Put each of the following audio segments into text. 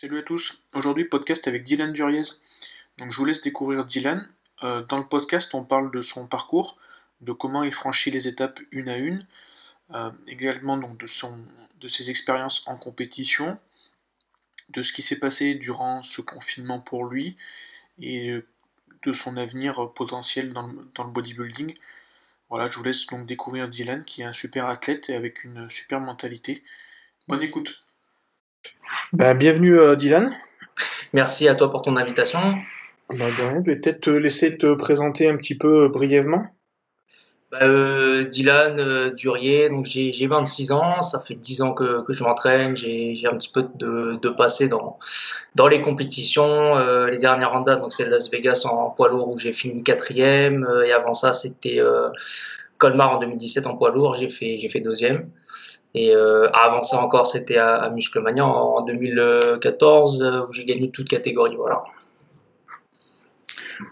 Salut à tous, aujourd'hui podcast avec Dylan Duriez. Donc je vous laisse découvrir Dylan. Euh, dans le podcast on parle de son parcours, de comment il franchit les étapes une à une, euh, également donc de, son, de ses expériences en compétition, de ce qui s'est passé durant ce confinement pour lui et de son avenir potentiel dans le, dans le bodybuilding. Voilà, je vous laisse donc découvrir Dylan qui est un super athlète et avec une super mentalité. Bonne écoute. Bah, bienvenue euh, Dylan. Merci à toi pour ton invitation. Bah, je vais peut-être te laisser te présenter un petit peu euh, brièvement. Bah, euh, Dylan Durier, donc j'ai 26 ans, ça fait 10 ans que, que je m'entraîne, j'ai un petit peu de, de passé dans, dans les compétitions. les dernières randonnées, donc c'est Las Vegas en poids lourd où j'ai fini quatrième, et avant ça c'était Colmar en 2017 en poids lourd, j'ai fait, fait deuxième. Et euh, avant ça encore, c'était à, à Musclemania en 2014 euh, où j'ai gagné toute catégorie. Voilà.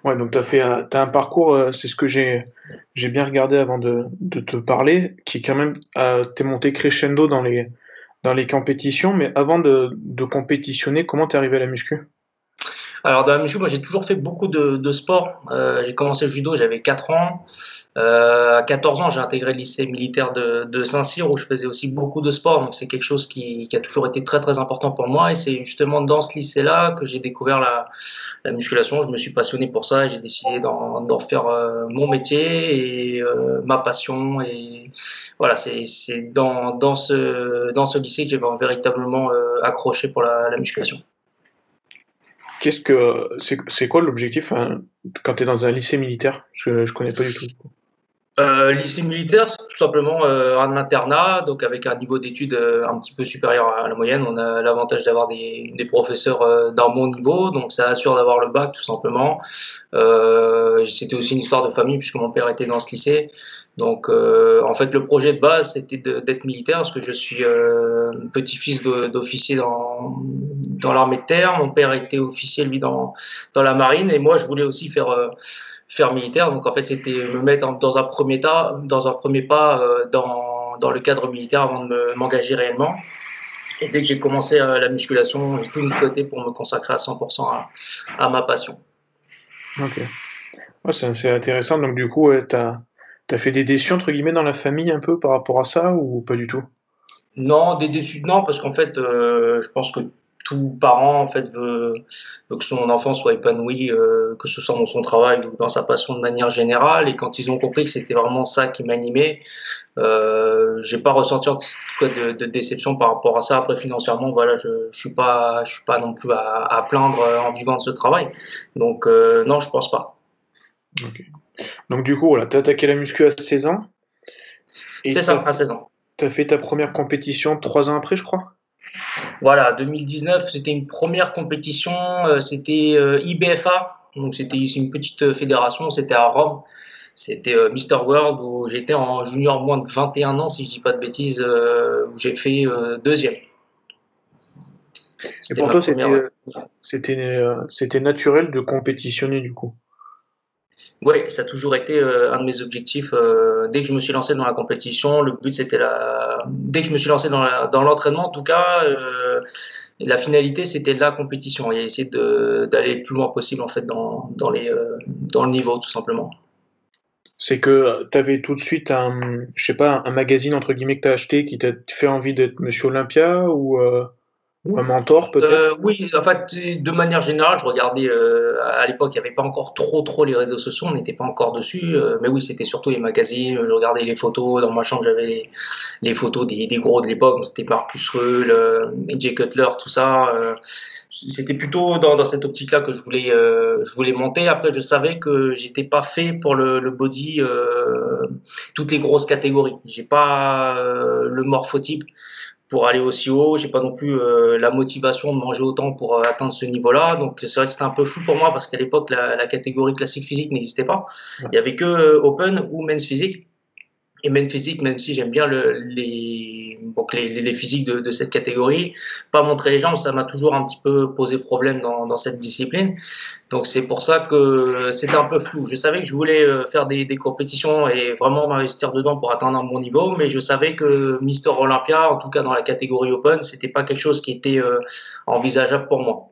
Ouais, donc tu as fait un, un parcours, euh, c'est ce que j'ai bien regardé avant de, te parler, qui quand même, t'es monté crescendo dans les, dans les compétitions, mais avant de, de compétitionner, comment t'es arrivé à la muscu? Alors dans la muscu, moi j'ai toujours fait beaucoup de, de sport. Euh, j'ai commencé le judo, j'avais 4 ans. Euh, à 14 ans, j'ai intégré le lycée militaire de, de Saint-Cyr où je faisais aussi beaucoup de sport. Donc c'est quelque chose qui, qui, a toujours été très très important pour moi. Et c'est justement dans ce lycée-là que j'ai découvert la, la, musculation. Je me suis passionné pour ça et j'ai décidé d'en faire euh, mon métier et euh, ma passion. Et voilà, c'est dans, dans, ce, dans ce lycée que j'ai véritablement euh, accroché pour la, la musculation. Qu'est-ce que c'est quoi l'objectif hein, quand tu es dans un lycée militaire? Je je connais pas du tout. Euh, lycée militaire, c'est tout simplement euh, un internat, donc avec un niveau d'études euh, un petit peu supérieur à la moyenne. On a l'avantage d'avoir des, des, professeurs d'un bon niveau, donc ça assure d'avoir le bac tout simplement. C'était aussi une histoire de famille puisque mon père était dans ce lycée. Donc en fait le projet de base c'était d'être militaire parce que je suis petit-fils d'officier dans, dans l'armée de terre. Mon père était officier lui dans, dans la marine et moi je voulais aussi faire faire militaire. Donc en fait, c'était me mettre dans un premier tas, dans un premier pas euh, dans, dans le cadre militaire avant de m'engager réellement. Et dès que j'ai commencé euh, la musculation, j'ai tout mis de côté pour me consacrer à 100% à, à, ma passion. Ok. c'est intéressant. Donc du coup, tu as, as, fait des déçus, entre guillemets, dans la famille un peu par rapport à ça ou pas du tout? Non, des déçus, non, parce qu'en fait, euh, je pense que tout parent en fait veut, que son enfant soit épanoui, euh, que ce soit dans son travail ou dans sa passion de manière générale. Et quand ils ont compris que c'était vraiment ça qui m'animait, euh, j'ai pas ressenti en tout cas de, de, déception par rapport à ça. Après financièrement, voilà, je, je suis pas, je suis pas non plus à, à plaindre en vivant de ce travail. Donc euh, non, je pense pas. Donc du coup, voilà, t'as attaqué la muscu à 16 ans. C'est ça, à 16 ans. T'as fait ta première compétition trois ans après, je crois? Voilà, 2019, c'était une première compétition, euh, c'était euh, IBFA, donc c'était une petite euh, fédération, c'était à Rome. C'était Mister World où j'étais en junior moins de 21 ans, si je dis pas de bêtises, où j'ai fait deuxième. Et pour toi, c'était naturel de compétitionner du coup? Oui, ça a toujours été un de mes objectifs. Dès que je me suis lancé dans la compétition, le but c'était la. Dès que je me suis lancé dans l'entraînement, en tout cas, la finalité c'était la compétition et essayer d'aller le plus loin possible en fait dans, dans, les, dans le niveau tout simplement. C'est que tu avais tout de suite un, je sais pas, un magazine entre guillemets que tu as acheté qui t'a fait envie d'être Monsieur Olympia ou ou un mentor peut-être euh, Oui, en fait, de manière générale, je regardais, euh, à l'époque, il n'y avait pas encore trop trop les réseaux sociaux, on n'était pas encore dessus, euh, mais oui, c'était surtout les magazines, je regardais les photos, dans ma chambre j'avais les, photos des, des, gros de l'époque, c'était Marcus Reul, euh, Jay Cutler, tout ça. Euh, c'était plutôt dans, dans cette optique-là que je voulais, je voulais monter. Après, je savais que j'étais pas fait pour le, le body, toutes les grosses catégories. J'ai pas le morphotype pour aller aussi haut. J'ai pas non plus euh, la motivation de manger autant pour euh, atteindre ce niveau-là. Donc c'est vrai que c'était un peu fou pour moi parce qu'à l'époque la, la, catégorie classique physique n'existait pas. Il y avait que euh, Open ou Men's Physique. Et Men's Physique, même si j'aime bien le, les donc les, les, physiques de, de, cette catégorie. Pas montrer les jambes, ça m'a toujours un petit peu posé problème dans, dans cette discipline. Donc c'est pour ça que c'était un peu flou. Je savais que je voulais euh, faire des, des compétitions et vraiment m'investir dedans pour atteindre un bon niveau, mais je savais que Mister Olympia, en tout cas dans la catégorie Open, c'était pas quelque chose qui était euh, envisageable pour moi.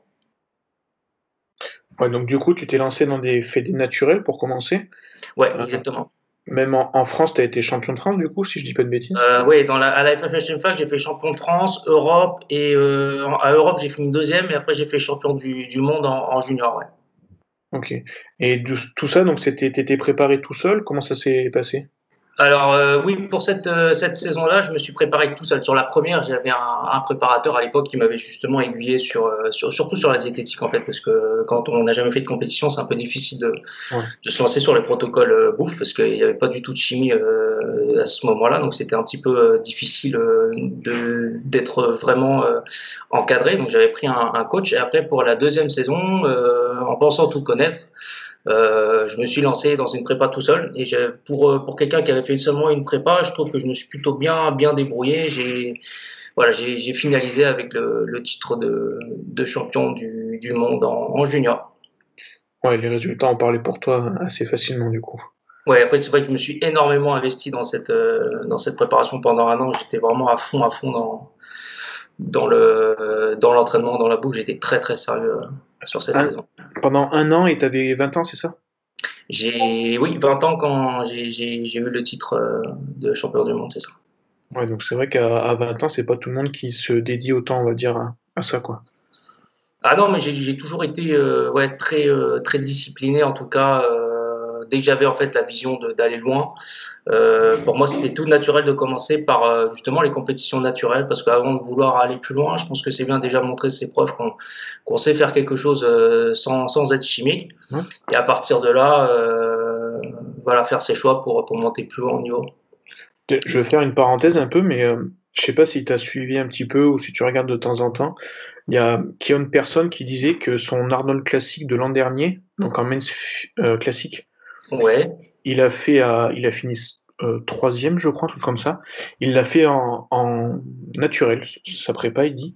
Ouais, donc du coup, tu t'es lancé dans des fédés naturels pour commencer? Ouais, exactement. Même en, en France, tu as été champion de France, du coup, si je dis pas de bêtises? Euh, Oui, dans la, à la FFHM FAC, j'ai fait champion de France, Europe, et euh, à Europe, j'ai fini deuxième, et après, j'ai fait champion du, du monde en, en, junior. Ouais. Ok. Et tout ça, donc, tu étais préparé tout seul? Comment ça s'est passé? Alors euh, oui, pour cette, euh, cette saison-là, je me suis préparé tout seul. Sur la première, j'avais un, un, préparateur à l'époque qui m'avait justement aiguillé sur, euh, sur, surtout sur la diététique en fait, parce que quand on n'a jamais fait de compétition, c'est un peu difficile de, ouais. de, se lancer sur les protocoles euh, bouffe parce qu'il n'y avait pas du tout de chimie euh, à ce moment-là, donc c'était un petit peu difficile d'être vraiment encadré. Donc j'avais pris un, un, coach et après pour la deuxième saison, en pensant tout connaître. Euh, je me suis lancé dans une prépa tout seul et pour euh, pour quelqu'un qui avait fait seulement une prépa, je trouve que je me suis plutôt bien bien débrouillé. J'ai voilà, j'ai finalisé avec le, le titre de, de, champion du, du monde en, en, junior. Ouais, les résultats ont parlé pour toi assez facilement du coup. Ouais, après c'est vrai que je me suis énormément investi dans cette euh, dans cette préparation pendant un an. J'étais vraiment à fond à fond dans dans le dans l'entraînement, dans la boucle. J'étais très très sérieux sur cette un, saison. Pendant un an et tu avais 20 ans, c'est ça? J'ai oui 20 ans quand j'ai eu le titre euh, de champion du monde, c'est ça. Ouais, donc c'est vrai qu'à 20 ans, c'est pas tout le monde qui se dédie autant, on va dire, à, à ça, quoi. Ah non, mais j'ai toujours été euh, ouais, très, euh, très discipliné, en tout cas. Euh, dès que j'avais en fait la vision d'aller loin, euh, pour moi c'était tout naturel de commencer par euh, justement les compétitions naturelles parce qu'avant de vouloir aller plus loin, je pense que c'est bien déjà montrer ses preuves qu'on qu sait faire quelque chose euh, sans, sans, être chimique mmh. et à partir de là, voilà faire ses choix pour, pour monter plus haut en niveau. Je vais faire une parenthèse un peu, mais euh, je sais pas si tu as suivi un petit peu ou si tu regardes de temps en temps. Il y a une personne qui disait que son Arnold classique de l'an dernier, donc en men's euh, classique, Ouais. Il a fait, euh, il a fini euh, troisième, je crois, un truc comme ça. Il l'a fait en, en, naturel, sa prépa, il dit.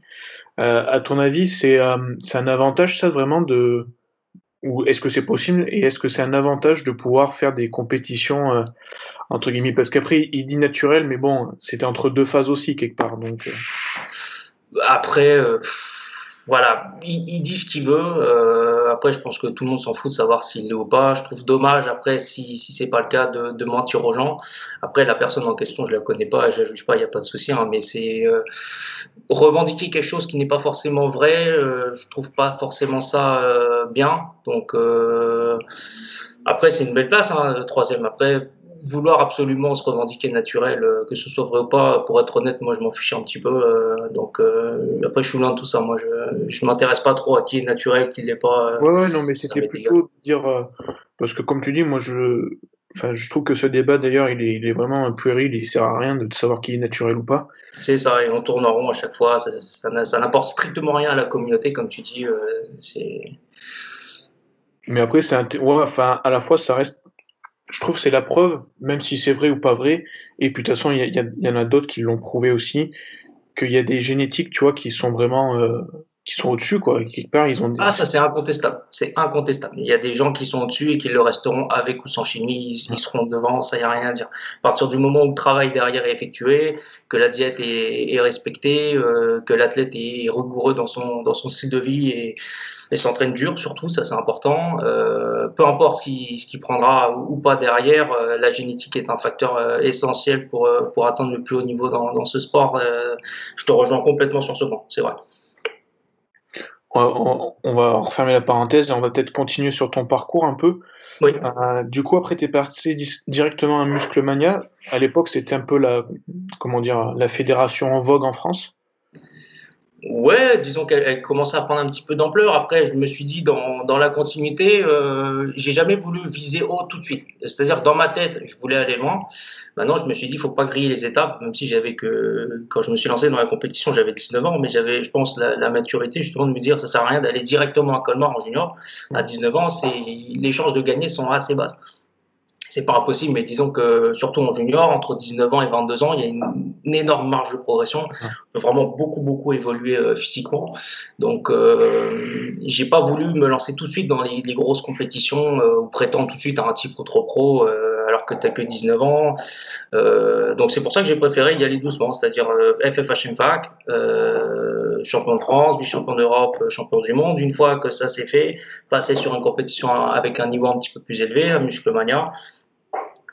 Euh, à ton avis, c'est euh, un avantage, ça, vraiment, de. Ou est-ce que c'est possible Et est-ce que c'est un avantage de pouvoir faire des compétitions, euh, entre guillemets? Parce qu'après, il dit naturel, mais bon, c'était entre deux phases aussi, quelque part. Donc, euh. Après voilà, il, il, dit ce qu'il veut. Euh, après, je pense que tout le monde s'en fout de savoir s'il l'est ou pas. Je trouve dommage, après, si, si c'est pas le cas, de, de, mentir aux gens. Après, la personne en question, je la connais pas, je la juge pas, il n'y a pas de souci. Hein, mais c'est euh, revendiquer quelque chose qui n'est pas forcément vrai. Euh, je trouve pas forcément ça euh, bien. Donc euh, après, c'est une belle place, hein, le troisième. Après, vouloir absolument se revendiquer naturel, euh, que ce soit vrai ou pas, pour être honnête, moi je m'en fiche un petit peu. Euh, donc euh, après, je suis loin de tout ça. Moi, je je m'intéresse pas trop à qui est naturel, qui l'est pas. ouais, ouais, non, mais c'était plutôt de dire parce que comme tu dis, moi je, enfin, je trouve que ce débat d'ailleurs, il est, il est vraiment puéril, il sert à rien de savoir qui est naturel ou pas. C'est ça, et on tourne en rond à chaque fois. Ça, ça, ça n'apporte strictement rien à la communauté, comme tu dis. c'est. Mais après, c'est ouais, enfin, à la fois, ça reste je trouve c'est la preuve, même si c'est vrai ou pas vrai. Et puis de toute façon, il y, y, y, en a d'autres qui l'ont prouvé aussi, qu'il y a des génétiques, tu vois, qui sont vraiment euh, qui sont au-dessus, quoi. Quelque part, ils ont. Des... Ah, ça c'est incontestable. C'est incontestable. Il y a des gens qui sont au-dessus et qui le resteront avec ou sans chimie. Ils, ils seront devant. Ça y a rien à dire. À partir du moment où le travail derrière est effectué, que la diète est, est respectée, euh, que l'athlète est rigoureux dans son dans son style de vie et, et s'entraîne dur, surtout, ça c'est important. Euh, peu importe ce qui ce qui prendra ou, pas derrière, euh, la génétique est un facteur essentiel pour pour atteindre le plus haut niveau dans dans ce sport. Je te rejoins complètement sur ce point. C'est vrai on, on, va refermer la parenthèse et on va peut-être continuer sur ton parcours un peu. Oui. Euh, du coup, après, tu es parti directement à Musclemania. À l'époque, c'était un peu la, comment dire, la fédération en vogue en France. Ouais, disons qu'elle commençait à prendre un petit peu d'ampleur. Après, je me suis dit, dans, dans la continuité, euh, j'ai jamais voulu viser haut tout de suite. C'est-à-dire, dans ma tête, je voulais aller loin. Maintenant, je me suis dit, faut pas griller les étapes, même si j'avais que, quand je me suis lancé dans la compétition, j'avais 19 ans, mais j'avais, je pense, la, la, maturité justement de me dire, ça sert à rien d'aller directement à Colmar en junior. À 19 ans, c'est, les chances de gagner sont assez basses. C'est pas impossible, mais disons que surtout en junior, entre 19 ans et 22 ans, il y a une, énorme marge de progression. On peut vraiment beaucoup, beaucoup évoluer euh, physiquement. Donc, euh, j'ai pas voulu me lancer tout de suite dans les, grosses compétitions euh, ou prétendre tout de suite à un titre trop pro euh, alors que tu n'as que 19 ans. donc, c'est pour ça que j'ai préféré y aller doucement, c'est-à-dire FFHM FAC, champion de France, vice-champion d'Europe, champion du monde. Une fois que ça s'est fait, passer sur une compétition avec un niveau un petit peu plus élevé, un Musclemania.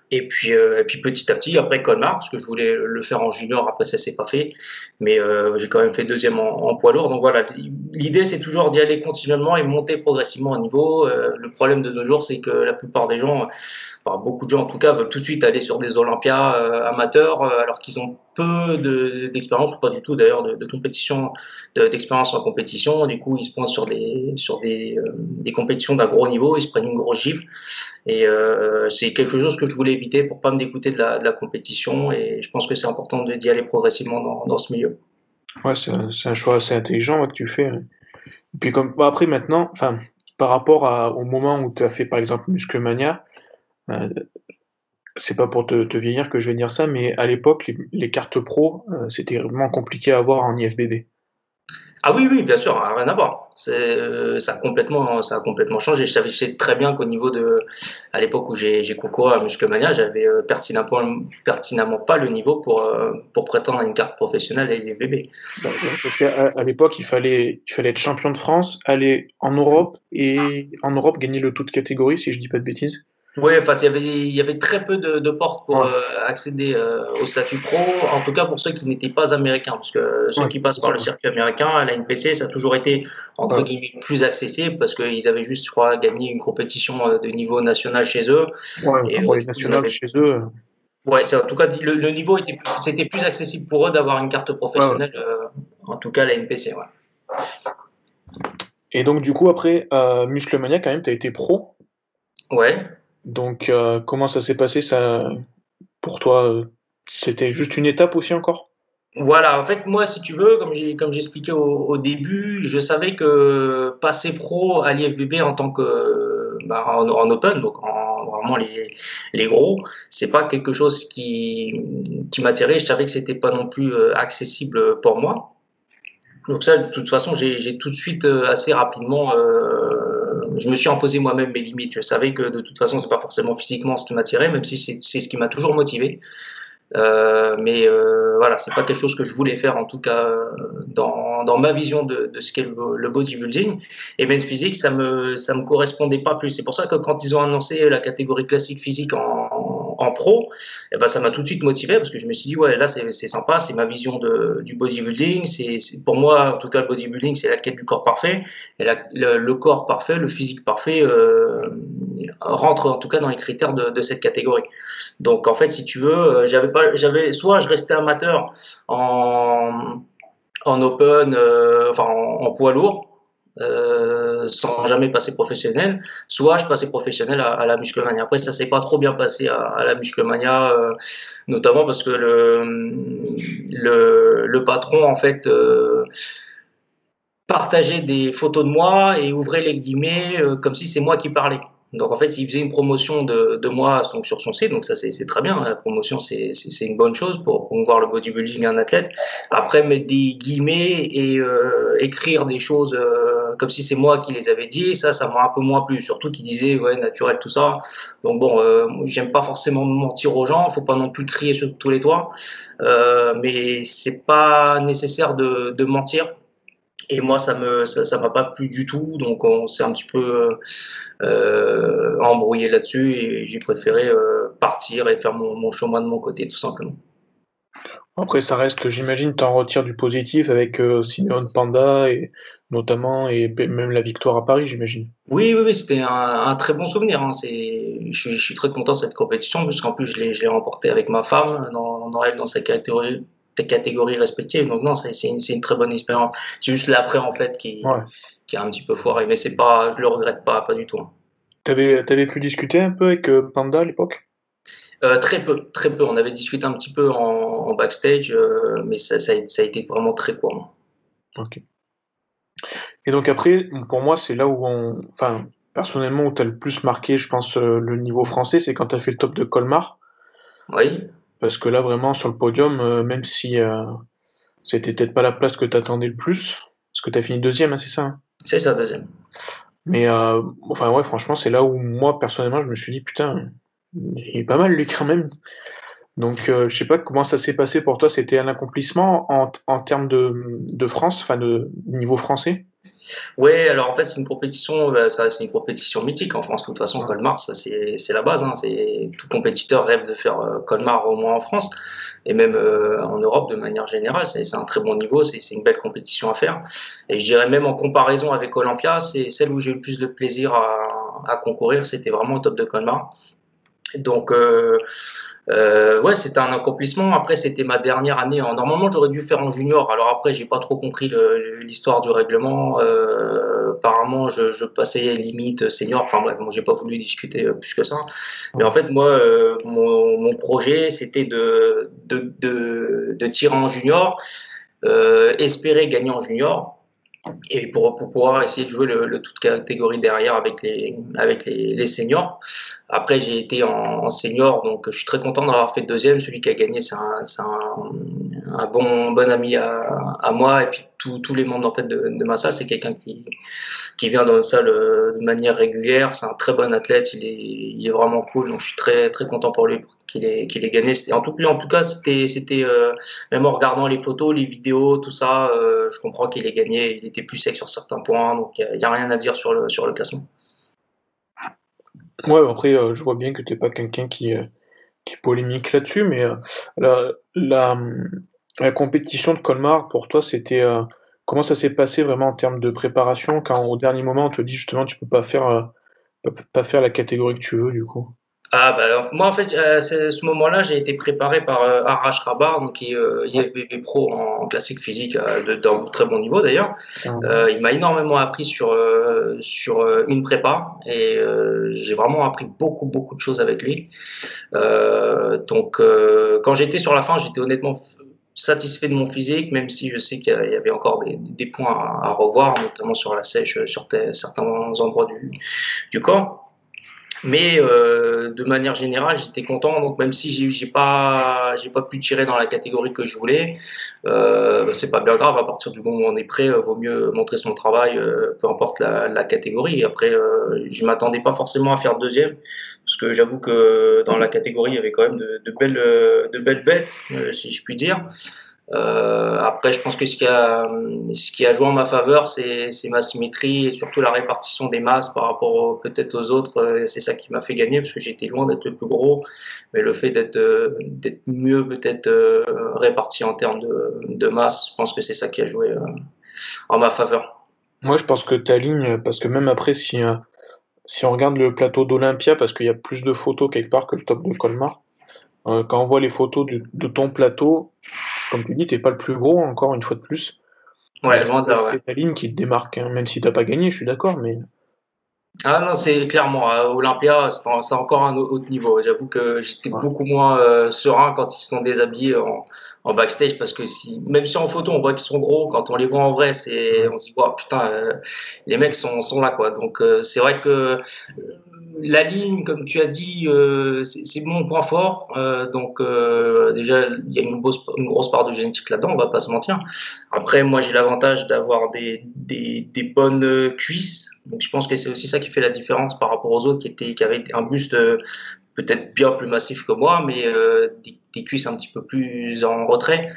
Et puis, euh, et puis petit à petit, après Colmar, parce que je voulais le faire en junior, après ça s'est pas fait, mais euh, j'ai quand même fait deuxième en, poids lourd. Donc voilà, l'idée c'est toujours d'y aller continuellement et monter progressivement au niveau. Euh, le problème de nos jours, c'est que la plupart des gens, beaucoup de gens en tout cas, veulent tout de suite aller sur des Olympias amateurs, alors qu'ils ont peu d'expérience, ou pas du tout d'ailleurs, de, compétition, d'expérience en compétition. Du coup, ils se pointent sur des, sur des, des compétitions d'un gros niveau, ils se prennent une grosse gifle. Et c'est quelque chose que je voulais éviter pour pas me dégoûter de la, compétition. Et je pense que c'est important d'y aller progressivement dans, ce milieu. Ouais, c'est un, choix assez intelligent que tu fais. Et puis comme après maintenant, enfin par rapport au moment où tu as fait par exemple Musclemania, euh, c'est pas pour te, vieillir que je vais dire ça, mais à l'époque les, cartes pro euh, c'était vraiment compliqué à avoir en IFBB. Ah oui, oui, bien sûr, rien à voir. Euh, ça, a complètement, ça a complètement changé. Je savais, très bien qu'au niveau de, à l'époque où j'ai concouru à Musclemania, j'avais euh, pertinemment, pertinemment pas le niveau pour, euh, pour prétendre à une carte professionnelle et les bébés. Parce qu'à à, l'époque, il fallait, il fallait être champion de France, aller en Europe et en Europe gagner le tout de catégorie, si je dis pas de bêtises. Oui, enfin, il y avait, il y avait très peu de, de portes pour euh, accéder euh, au statut pro, en tout cas pour ceux qui n'étaient pas américains, parce que ceux qui passent par le circuit américain, à la NPC, ça a toujours été, entre guillemets, plus accessible, parce qu'ils avaient juste, je crois, gagné une compétition euh, de niveau national chez eux. Et, pour les nationales chez eux. Ouais, en tout cas, le, le niveau était, c'était plus accessible pour eux d'avoir une carte professionnelle, en tout cas la NPC, ouais. Et donc, du coup, après, Musclemania, quand même, tu as été pro? Ouais. Donc, euh, comment ça s'est passé ça pour toi C'était juste une étape aussi encore? Voilà, en fait, moi, si tu veux, comme j'ai comme j'expliquais au, début, je savais que passer pro à l'IFBB en tant que bah, en, open, donc en, vraiment les, les gros, c'est pas quelque chose qui, qui m'attirait. Je savais que c'était pas non plus euh, accessible pour moi. Donc ça, de toute façon, j'ai tout de suite euh, assez rapidement je me suis imposé moi-même mes limites. Je savais que de toute façon, c'est pas forcément physiquement ce qui m'attirait, même si c'est ce qui m'a toujours motivé. Euh, mais euh, voilà, c'est pas quelque chose que je voulais faire en tout cas dans, ma vision de, de ce qu'est le, bodybuilding. Et men's physique, ça me ça me correspondait pas plus. C'est pour ça que quand ils ont annoncé la catégorie classique physique en, pro, et eh ben ça m'a tout de suite motivé parce que je me suis dit ouais là c'est sympa, c'est ma vision de, du bodybuilding. C'est pour moi en tout cas le bodybuilding c'est la quête du corps parfait. Et le, le, corps parfait, le physique parfait euh, rentre en tout cas dans les critères de, cette catégorie. Donc en fait si tu veux, j'avais j'avais soit je restais amateur en, en open, euh, enfin en, poids lourd, euh, sans jamais passer professionnel, soit je passais professionnel à, la musclemania. Après, ça s'est pas trop bien passé à, la musclemania, euh, notamment parce que le, le, patron, en fait, partageait des photos de moi et ouvrait les guillemets comme si c'est moi qui parlais. Donc en fait, il faisait une promotion de, de moi donc, sur son site, donc ça c'est très bien. La promotion c'est une bonne chose pour promouvoir le bodybuilding à un athlète. Après mettre des guillemets et euh, écrire des choses euh, comme si c'est moi qui les avais dit, ça ça m'a un peu moins plu. Surtout qu'il disait ouais naturel tout ça. Donc bon, euh, j'aime pas forcément mentir aux gens, faut pas non plus crier sur tous les toits, euh, mais c'est pas nécessaire de, mentir et moi, ça me ça, m'a pas plu du tout, donc on s'est un petit peu euh, embrouillé là-dessus et j'ai préféré partir et faire mon, mon, chemin de mon côté, tout simplement. Après, ça reste, j'imagine, tu en retires du positif avec euh, Simeon Panda et notamment et même la victoire à Paris, j'imagine. Oui, oui, oui c'était un, un, très bon souvenir. Hein. C'est, je, suis, je suis très content de cette compétition puisqu'en plus je l'ai, je l'ai remporté avec ma femme dans, dans elle dans sa catégorie catégories respectives. Donc non, c'est une, une, très bonne expérience. C'est juste l'après en fait qui, qui a un petit peu foiré, mais c'est pas, je le regrette pas, pas du tout. Tu avais, avais, pu discuter un peu avec euh, Panda à l'époque? Euh, Très peu, très peu. On avait discuté un petit peu en, backstage, euh, mais ça, ça, a, été vraiment très court. Ok. Et donc après, pour moi, c'est là où on, enfin, personnellement, où tu as le plus marqué, je pense, euh, le niveau français, c'est quand tu as fait le top de Colmar. Oui. Parce que là, vraiment, sur le podium, même si c'était peut-être pas la place que tu attendais le plus, parce que tu as fini deuxième, hein, c'est ça hein? C'est ça, deuxième. Mais, enfin, ouais, franchement, c'est là où moi, personnellement, je me suis dit, putain, il est pas mal, lui, quand même. Donc, je sais pas comment ça s'est passé pour toi. C'était un accomplissement en, en termes de, de France, enfin, de niveau français? Oui, alors en fait, c'est une compétition, bah, ça, c'est une compétition mythique en France. De toute façon, Colmar, ça, c'est, c'est la base. Hein. C'est, tout compétiteur rêve de faire euh, Colmar au moins en France et même euh, en Europe de manière générale. C'est, c'est un très bon niveau, c'est, c'est une belle compétition à faire. Et je dirais même en comparaison avec Olympia, c'est celle où j'ai eu le plus de plaisir à, à concourir. C'était vraiment au top de Colmar. Donc, euh, euh, ouais, c'était un accomplissement. Après, c'était ma dernière année. Normalement, j'aurais dû faire en junior. Alors après, j'ai pas trop compris l'histoire du règlement. Euh, apparemment, je, je, passais limite senior. Enfin bref, bon, j'ai pas voulu discuter euh, plus que ça. Mais en fait, moi, mon, projet, c'était de, de, de, tirer en junior, espérer gagner en junior et pour, pour, pouvoir essayer de jouer le, le toute catégorie derrière avec les, avec les seniors. Après, j'ai été en, en, senior, donc je suis très content d'avoir fait deuxième. Celui qui a gagné, c'est un, bon, bon ami à, moi. Et puis, tous les membres en fait, de, ma salle, c'est quelqu'un qui, qui vient dans la salle euh, de manière régulière. C'est un très bon athlète, il est, il est vraiment cool. Donc, je suis très, très content pour lui qu'il ait, qu'il ait gagné. En tout, en tout cas, c'était, c'était euh, même en regardant les photos, les vidéos, tout ça, euh, je comprends qu'il ait gagné. Il était plus sec sur certains points, donc il n'y a, a, rien à dire sur le, sur le classement. Ouais, après, euh, je vois bien que tu n'es pas quelqu'un qui, euh, polémique là-dessus, mais euh, la, compétition de Colmar, pour toi, c'était. comment ça s'est passé vraiment en termes de préparation quand au dernier moment on te dit justement tu peux pas faire, pas faire la catégorie que tu veux du coup? Ah bah, moi en fait à ce moment-là j'ai été préparé par euh, Arash Rabar donc qui est euh, IFBB Pro en, classique physique euh, d'un très bon niveau d'ailleurs. Euh, il m'a énormément appris sur euh, sur euh, une prépa et j'ai vraiment appris beaucoup beaucoup de choses avec lui. donc quand j'étais sur la fin j'étais honnêtement satisfait de mon physique même si je sais qu'il y avait encore des, des points à, à, revoir notamment sur la sèche sur certains endroits du du corps. Mais euh, de manière générale, j'étais content. Donc même si j'ai, pas, j'ai pas pu tirer dans la catégorie que je voulais, euh, c'est pas bien grave. À partir du moment où on est prêt, euh, vaut mieux montrer son travail, euh, peu importe la, la catégorie. Après, euh, je m'attendais pas forcément à faire deuxième, parce que j'avoue que dans la catégorie, il y avait quand même de, de belles, de belles bêtes, si je puis dire. Euh, après, je pense que ce qui a, joué en ma faveur, c'est ma symétrie et surtout la répartition des masses par rapport peut-être aux autres. Euh, c'est ça qui m'a fait gagner parce que j'étais loin d'être le plus gros, mais le fait d'être euh, mieux peut-être réparti en termes de, masse, je pense que c'est ça qui a joué en ma faveur. Moi, je pense que ta ligne, parce que même après, si on regarde le plateau d'Olympia, parce qu'il y a plus de photos quelque part que le top de Colmar, quand on voit les photos de ton plateau, comme tu dis, t'es pas le plus gros, encore une fois de plus. Ouais, c'est ouais. ta ligne qui te démarque, hein, même si t'as pas gagné, je suis d'accord, mais. Ah non, c'est clairement, à Olympia, c'est encore un autre niveau. J'avoue que j'étais ouais. beaucoup moins euh, serein quand ils se sont déshabillés en, en, backstage parce que si, même si en photo on voit qu'ils sont gros, quand on les voit en vrai, c'est, on se dit, putain, euh, les mecs sont, sont là, quoi. Donc euh, c'est vrai que la ligne, comme tu as dit, euh, c'est mon point fort. Euh, donc euh, déjà, il y a une grosse, une grosse, part de génétique là-dedans, on va pas se mentir. Après, moi, j'ai l'avantage d'avoir des, bonnes cuisses. Donc je pense que c'est aussi ça qui fait la différence par rapport aux autres qui, étaient, qui avaient un buste peut-être bien plus massif que moi, mais des, des, cuisses un petit peu plus en retrait.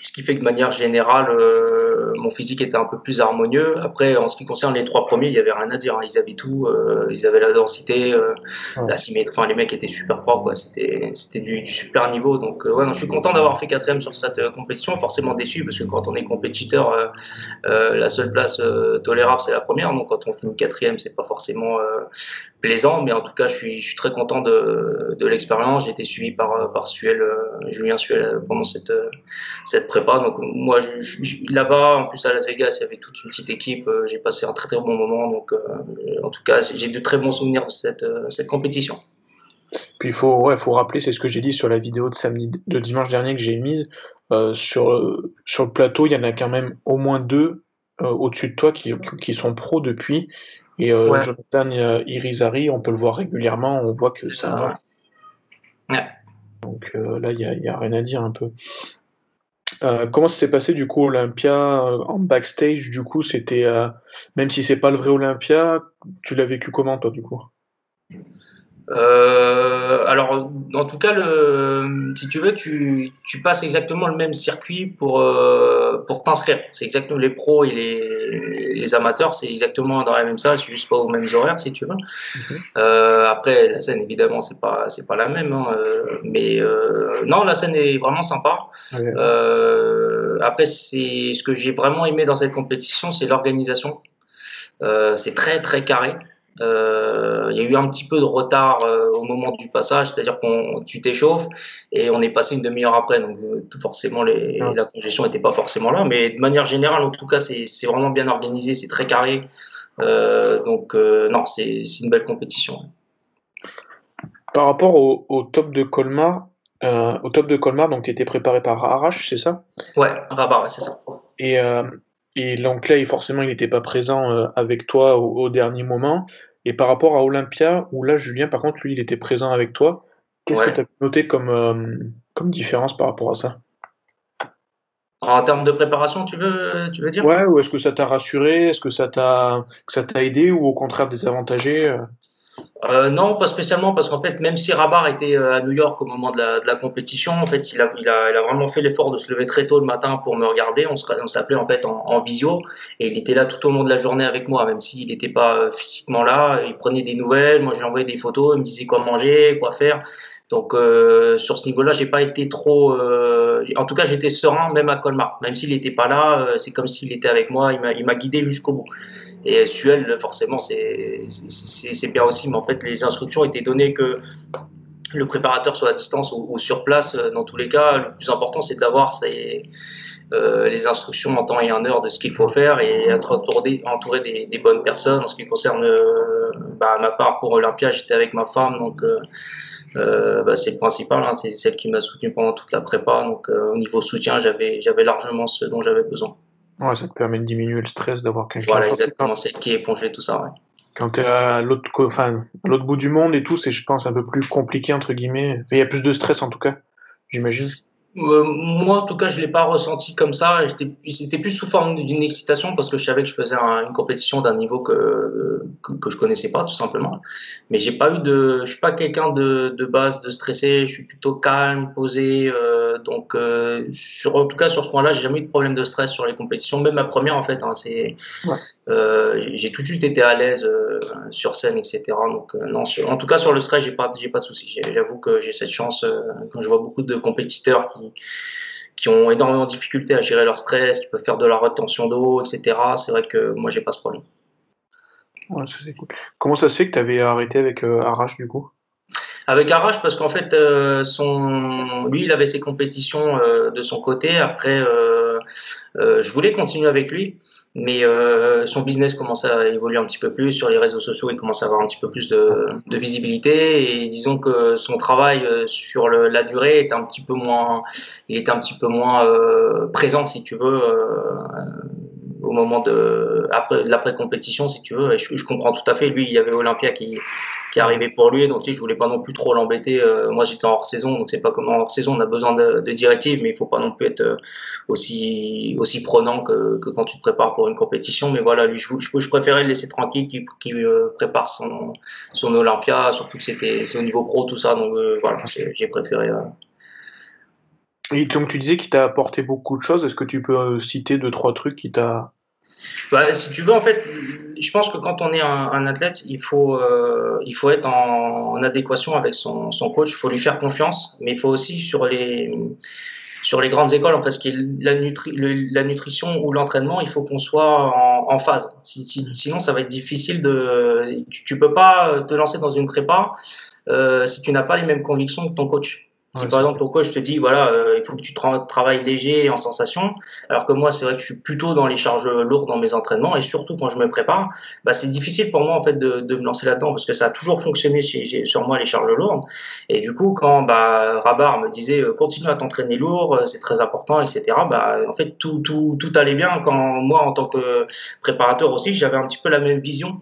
Ce qui fait que de manière générale, euh, mon physique était un peu plus harmonieux. Après, en ce qui concerne les trois premiers, il y avait rien à dire. Hein. Ils avaient tout. Euh, ils avaient la densité, euh, ouais. la symétrie. Enfin, les mecs étaient super propres. C'était, c'était du, du, super niveau. Donc, euh, ouais, non, je suis content d'avoir fait quatrième sur cette compétition. Forcément déçu parce que quand on est compétiteur, la seule place tolérable c'est la première. Donc, quand on finit quatrième, c'est pas forcément plaisant. Mais en tout cas, je suis, je suis très content de, de l'expérience. J'ai été suivi par par Suel, Julien Suel pendant cette cette prépa. Donc moi, là-bas, plus à Las Vegas, il y avait toute une petite équipe. Euh, j'ai passé un très très bon moment. Donc euh, en tout cas, j'ai de très bons souvenirs de cette, euh, cette compétition. Puis il faut, ouais, faut rappeler, c'est ce que j'ai dit sur la vidéo de samedi, de dimanche dernier que j'ai mise. Euh, sur, sur le plateau, il y en a quand même au moins deux euh, au-dessus de toi qui, qui sont pros depuis. Et Jonathan Irizarry, on peut le voir régulièrement, on voit que ça. Donc là, il n'y a, a, rien à dire un peu. Euh, comment ça s'est passé du coup Olympia euh, en backstage Du coup, c'était euh, même si c'est pas le vrai Olympia, tu l'as vécu comment toi du coup? Alors, en tout cas, le, si tu veux, tu, tu passes exactement le même circuit pour, pour t'inscrire. C'est exactement les pros et les, les amateurs, c'est exactement dans la même salle, c'est juste pas aux mêmes horaires, si tu veux. Mhm. Euh, après, la scène, évidemment, c'est pas, c'est pas la même, hein, euh, mais euh, non, la scène est vraiment sympa. après, c'est ce que j'ai vraiment aimé dans cette compétition, c'est l'organisation. c'est très très carré. Euh, il y a eu un petit peu de retard euh, au moment du passage, c'est-à-dire qu'on tu t'échauffes et on est passé une demi-heure après, donc euh, forcément les, la congestion n'était pas forcément là, mais de manière générale, en tout cas, c'est vraiment bien organisé, c'est très carré, donc non, c'est une belle compétition. Par rapport au, top de Colmar, au top de Colmar, donc tu étais préparé par Arrache, c'est ça? Ouais, Rabat, c'est ça. Et et donc là, forcément, il n'était pas présent avec toi au, dernier moment. Et par rapport à Olympia, où là, Julien, par contre, lui, il était présent avec toi, qu'est-ce que tu as noté comme, euh, comme différence par rapport à ça? En termes de préparation, tu veux, tu veux dire? Ouais, ou est-ce que ça t'a rassuré? Est-ce que ça t'a aidé ou au contraire désavantagé euh non, pas spécialement, parce qu'en fait, même si Rabar était euh, à New York au moment de la, de la compétition, en fait, il a, il a, il a vraiment fait l'effort de se lever très tôt le matin pour me regarder. On s'appelait en fait en, en, visio, et il était là tout au long de la journée avec moi, même s'il n'était pas euh, physiquement là. Il prenait des nouvelles, moi j'ai envoyé des photos, il me disait quoi manger, quoi faire. Donc euh, sur ce niveau-là, j'ai pas été trop. Euh, en tout cas, j'étais serein même à Colmar, même s'il n'était pas là. Euh, c'est comme s'il était avec moi. Il m'a guidé jusqu'au bout. Et Suel, forcément, c'est bien aussi. Mais en fait, les instructions étaient données que le préparateur soit à distance ou, sur place. Dans tous les cas, le plus important, c'est d'avoir euh, les instructions en temps et en heure de ce qu'il faut faire et être entouré, des, bonnes personnes. En ce qui concerne bah, ma part pour Olympia, j'étais avec ma femme, donc euh, bah, c'est le principal, hein, c'est celle qui m'a soutenu pendant toute la prépa. Donc euh, au niveau soutien, j'avais largement ce dont j'avais besoin. Ouais, ça te permet de diminuer le stress d'avoir quelqu'un. Voilà, exactement, c'est qui épongé tout ça. Ouais. Quand tu es à l'autre enfin, l'autre bout du monde et tout, c'est je pense un peu plus compliqué entre guillemets. Il y a plus de stress en tout cas, j'imagine. Euh, moi, en tout cas, je l'ai pas ressenti comme ça. C'était plus sous forme d'une excitation parce que je savais que je faisais une compétition d'un niveau que, que, que je connaissais pas, tout simplement. Mais j'ai pas eu de, je suis pas quelqu'un de, de base de stressé. Je suis plutôt calme, posé. Euh, donc, euh, sur, en tout cas, sur ce point-là, j'ai jamais eu de problème de stress sur les compétitions. Même ma première, en fait, hein, c'est, ouais. J'ai tout de suite été à l'aise sur scène, etc. Donc, non, en tout cas, sur le stress, j'ai pas, j'ai pas de souci. J'avoue que j'ai cette chance quand je vois beaucoup de compétiteurs qui qui, ont énormément de difficultés à gérer leur stress, qui peuvent faire de la retention d'eau, etc. C'est vrai que moi, j'ai pas ce problème. Comment ça se fait que tu avais arrêté avec euh, Arrache du coup? Avec Arrache parce qu'en fait euh, son lui il avait ses compétitions euh, de son côté après euh, je voulais continuer avec lui mais euh, son business commençait à évoluer un petit peu plus sur les réseaux sociaux, il commençait à avoir un petit peu plus de, de visibilité et disons que son travail euh, sur la durée était un petit peu moins, il était un petit peu moins euh, présent si tu veux euh, au moment de après l'après compétition si tu veux. Et je, comprends tout à fait. Lui, il y avait Olympia qui qui arrivait pour lui, donc je voulais pas non plus trop l'embêter. Euh, moi, j'étais en hors saison, donc c'est pas comme en hors saison, on a besoin de, directives, mais il faut pas non plus être euh, aussi aussi prenant que, quand tu te prépares pour une compétition. Mais voilà, lui, je, préférais le laisser tranquille, qui qui euh, prépare son son Olympia, surtout que c'était c'est au niveau pro tout ça, donc voilà, j'ai préféré. Et donc tu disais qu'il t'a apporté beaucoup de choses. Est-ce que tu peux citer deux trois trucs qui t'a bah, si tu veux, en fait, je pense que quand on est un, athlète, il faut, euh, il faut être en, adéquation avec son, son, coach, il faut lui faire confiance, mais il faut aussi sur les, sur les grandes écoles, en fait, ce qui est la, nutri, la nutrition ou l'entraînement, il faut qu'on soit en, phase. Si, si, sinon, ça va être difficile de. Tu, tu peux pas te lancer dans une prépa euh, si tu n'as pas les mêmes convictions que ton coach. Si par exemple ton coach te dit voilà euh, il faut que tu tra travailles léger et en sensation, alors que moi c'est vrai que je suis plutôt dans les charges lourdes dans mes entraînements et surtout quand je me prépare, bah, c'est difficile pour moi en fait de, de me lancer là-dedans parce que ça a toujours fonctionné chez, sur moi les charges lourdes et du coup quand bah, Rabar me disait euh, continue à t'entraîner lourd, euh, c'est très important etc. Bah en fait tout tout tout allait bien quand moi en tant que préparateur aussi j'avais un petit peu la même vision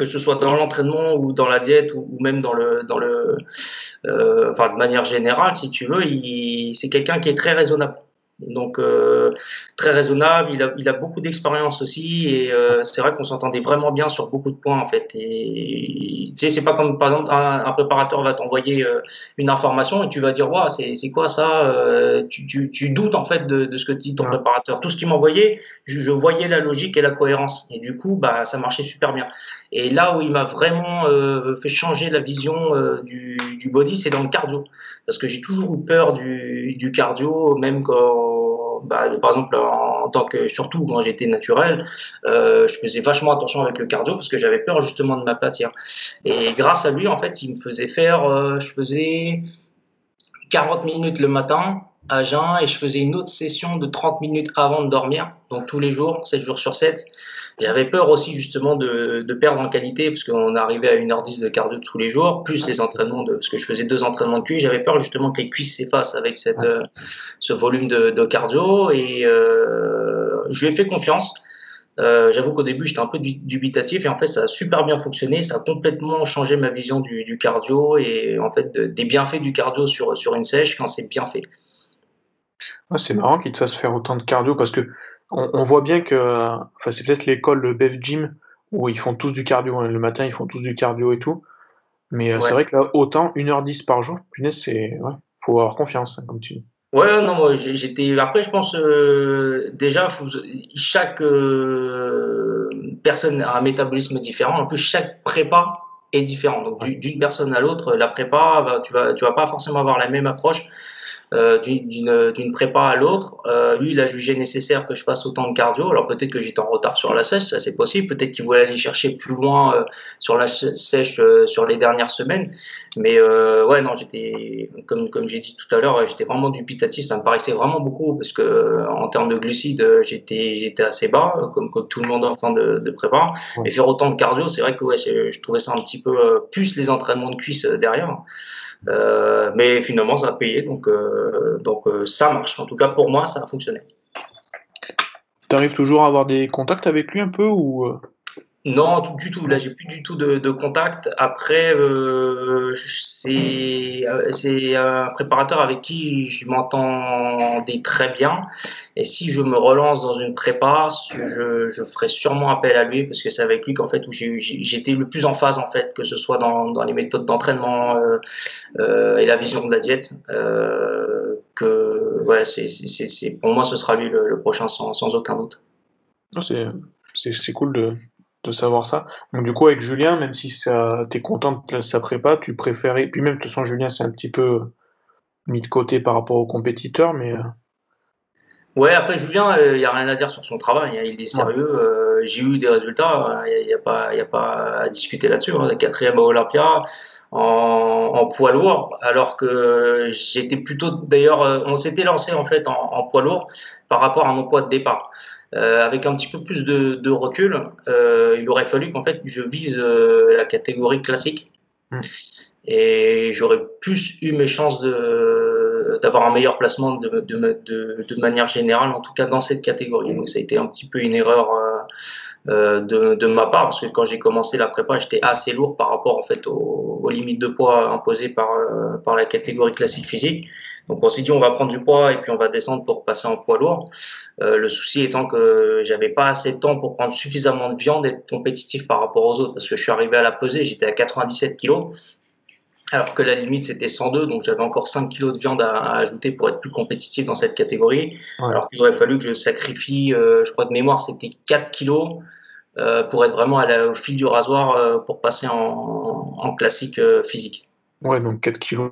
que ce soit dans l'entraînement ou dans la diète ou, même dans le, dans le, euh, enfin de manière générale, si tu veux, c'est quelqu'un qui est très raisonnable. Donc euh, très raisonnable, il a, il a beaucoup d'expérience aussi et euh, c'est vrai qu'on s'entendait vraiment bien sur beaucoup de points en fait. Et tu sais, c'est pas comme par exemple un, préparateur va t'envoyer euh, une information et tu vas dire waouh c'est quoi ça euh, tu, tu, tu, doutes en fait de, de, ce que dit ton préparateur. Tout ce qu'il m'envoyait, je, je, voyais la logique et la cohérence et du coup bah ça marchait super bien. Et là où il m'a vraiment euh, fait changer la vision du, du body, c'est dans le cardio parce que j'ai toujours eu peur du, du cardio même quand bah, par exemple, en, tant que, surtout quand j'étais naturel, euh, je faisais vachement attention avec le cardio parce que j'avais peur justement de m'aplatir. Et grâce à lui, en fait, il me faisait faire, euh, je faisais 40 minutes le matin à jeun et je faisais une autre session de 30 minutes avant de dormir, donc tous les jours, 7 jours sur 7. J'avais peur aussi justement de, de, perdre en qualité parce qu'on arrivait à 1h10 de cardio tous les jours, plus les entraînements de, parce que je faisais deux entraînements de cuisse. J'avais peur justement que les cuisses s'effacent avec cette, euh, ce volume de, de cardio et euh, je lui ai fait confiance. Euh, J'avoue qu'au début j'étais un peu dubitatif et en fait ça a super bien fonctionné, ça a complètement changé ma vision du, cardio et en fait des bienfaits du cardio sur, sur une sèche quand c'est bien fait. C'est marrant qu'il te fasse faire autant de cardio parce que on, voit bien que, enfin, c'est peut-être l'école, le Bev Gym, où ils font tous du cardio. Hein. Le matin, ils font tous du cardio et tout. Mais euh, c'est vrai que là, autant, 1h10 par jour, punaise, c'est. Ouais, faut avoir confiance, hein, comme tu dis. Ouais, non, moi, j'étais. Après, je pense, euh, déjà, chaque euh, personne a un métabolisme différent. En plus, chaque prépa est différent. Donc, d'une personne à l'autre, la prépa, tu vas, tu vas pas forcément avoir la même approche. Euh, d'une prépa à l'autre. Euh, lui, il a jugé nécessaire que je fasse autant de cardio. Alors peut-être que j'étais en retard sur la sèche, ça c'est possible. Peut-être qu'il voulait aller chercher plus loin euh, sur la sèche sur les dernières semaines. Mais ouais, non, j'étais, comme, comme j'ai dit tout à l'heure, j'étais vraiment dubitatif. Ça me paraissait vraiment beaucoup parce que en termes de glucides, j'étais, j'étais assez bas, comme, comme tout le monde en fin de, de prépa. Et faire autant de cardio, c'est vrai que ouais, je trouvais ça un petit peu plus les entraînements de cuisse derrière. Euh, mais finalement, ça a payé, donc, euh, donc euh, ça marche. En tout cas, pour moi, ça a fonctionné. Tu arrives toujours à avoir des contacts avec lui un peu ou non, du tout. Là, j'ai plus du tout de, de contact. Après, euh, c'est un préparateur avec qui je m'entendais très bien. Et si je me relance dans une prépa, je, je ferai sûrement appel à lui parce que c'est avec lui qu'en fait où j'étais le plus en phase en fait, que ce soit dans, dans les méthodes d'entraînement euh, euh, et la vision de la diète. Euh, que ouais, c'est pour moi ce sera lui le, prochain sans, sans aucun doute. C'est cool de, de savoir ça. Donc du coup avec Julien, même si ça t'es content de sa prépa, tu préférais. Puis même de toute façon Julien c'est un petit peu mis de côté par rapport aux compétiteurs, mais. Euh, ouais, après Julien, il euh, n'y a rien à dire sur son travail. Hein. il est sérieux. Euh, j'ai eu des résultats. Il n'y a, pas, y a pas à discuter là-dessus. Hein. Quatrième à Olympia en, en, poids lourd, alors que j'étais plutôt. D'ailleurs, on s'était lancé en fait en, en, poids lourd par rapport à mon poids de départ. Euh, avec un petit peu plus de, de recul, euh, il aurait fallu qu'en fait je vise euh, la catégorie classique. Hmm. Et j'aurais plus eu mes chances de, d'avoir un meilleur placement de, de, de, de, manière générale, en tout cas dans cette catégorie. Donc ça a été un petit peu une erreur euh, de, de, ma part, parce que quand j'ai commencé la prépa, j'étais assez lourd par rapport en fait aux, limites de poids imposées par, par la catégorie classique physique. Donc on s'est dit on va prendre du poids et puis on va descendre pour passer en poids lourd. Euh, le souci étant que j'avais pas assez de temps pour prendre suffisamment de viande et être compétitif par rapport aux autres parce que je suis arrivé à la pesée, j'étais à 97 kg alors que la limite c'était 102, donc j'avais encore 5 kg de viande à, ajouter pour être plus compétitif dans cette catégorie. Alors qu'il aurait fallu que je sacrifie, euh, je crois de mémoire c'était 4 kg euh, pour être vraiment à au fil du rasoir euh, pour passer en, en classique physique. Ouais, donc 4 kilos,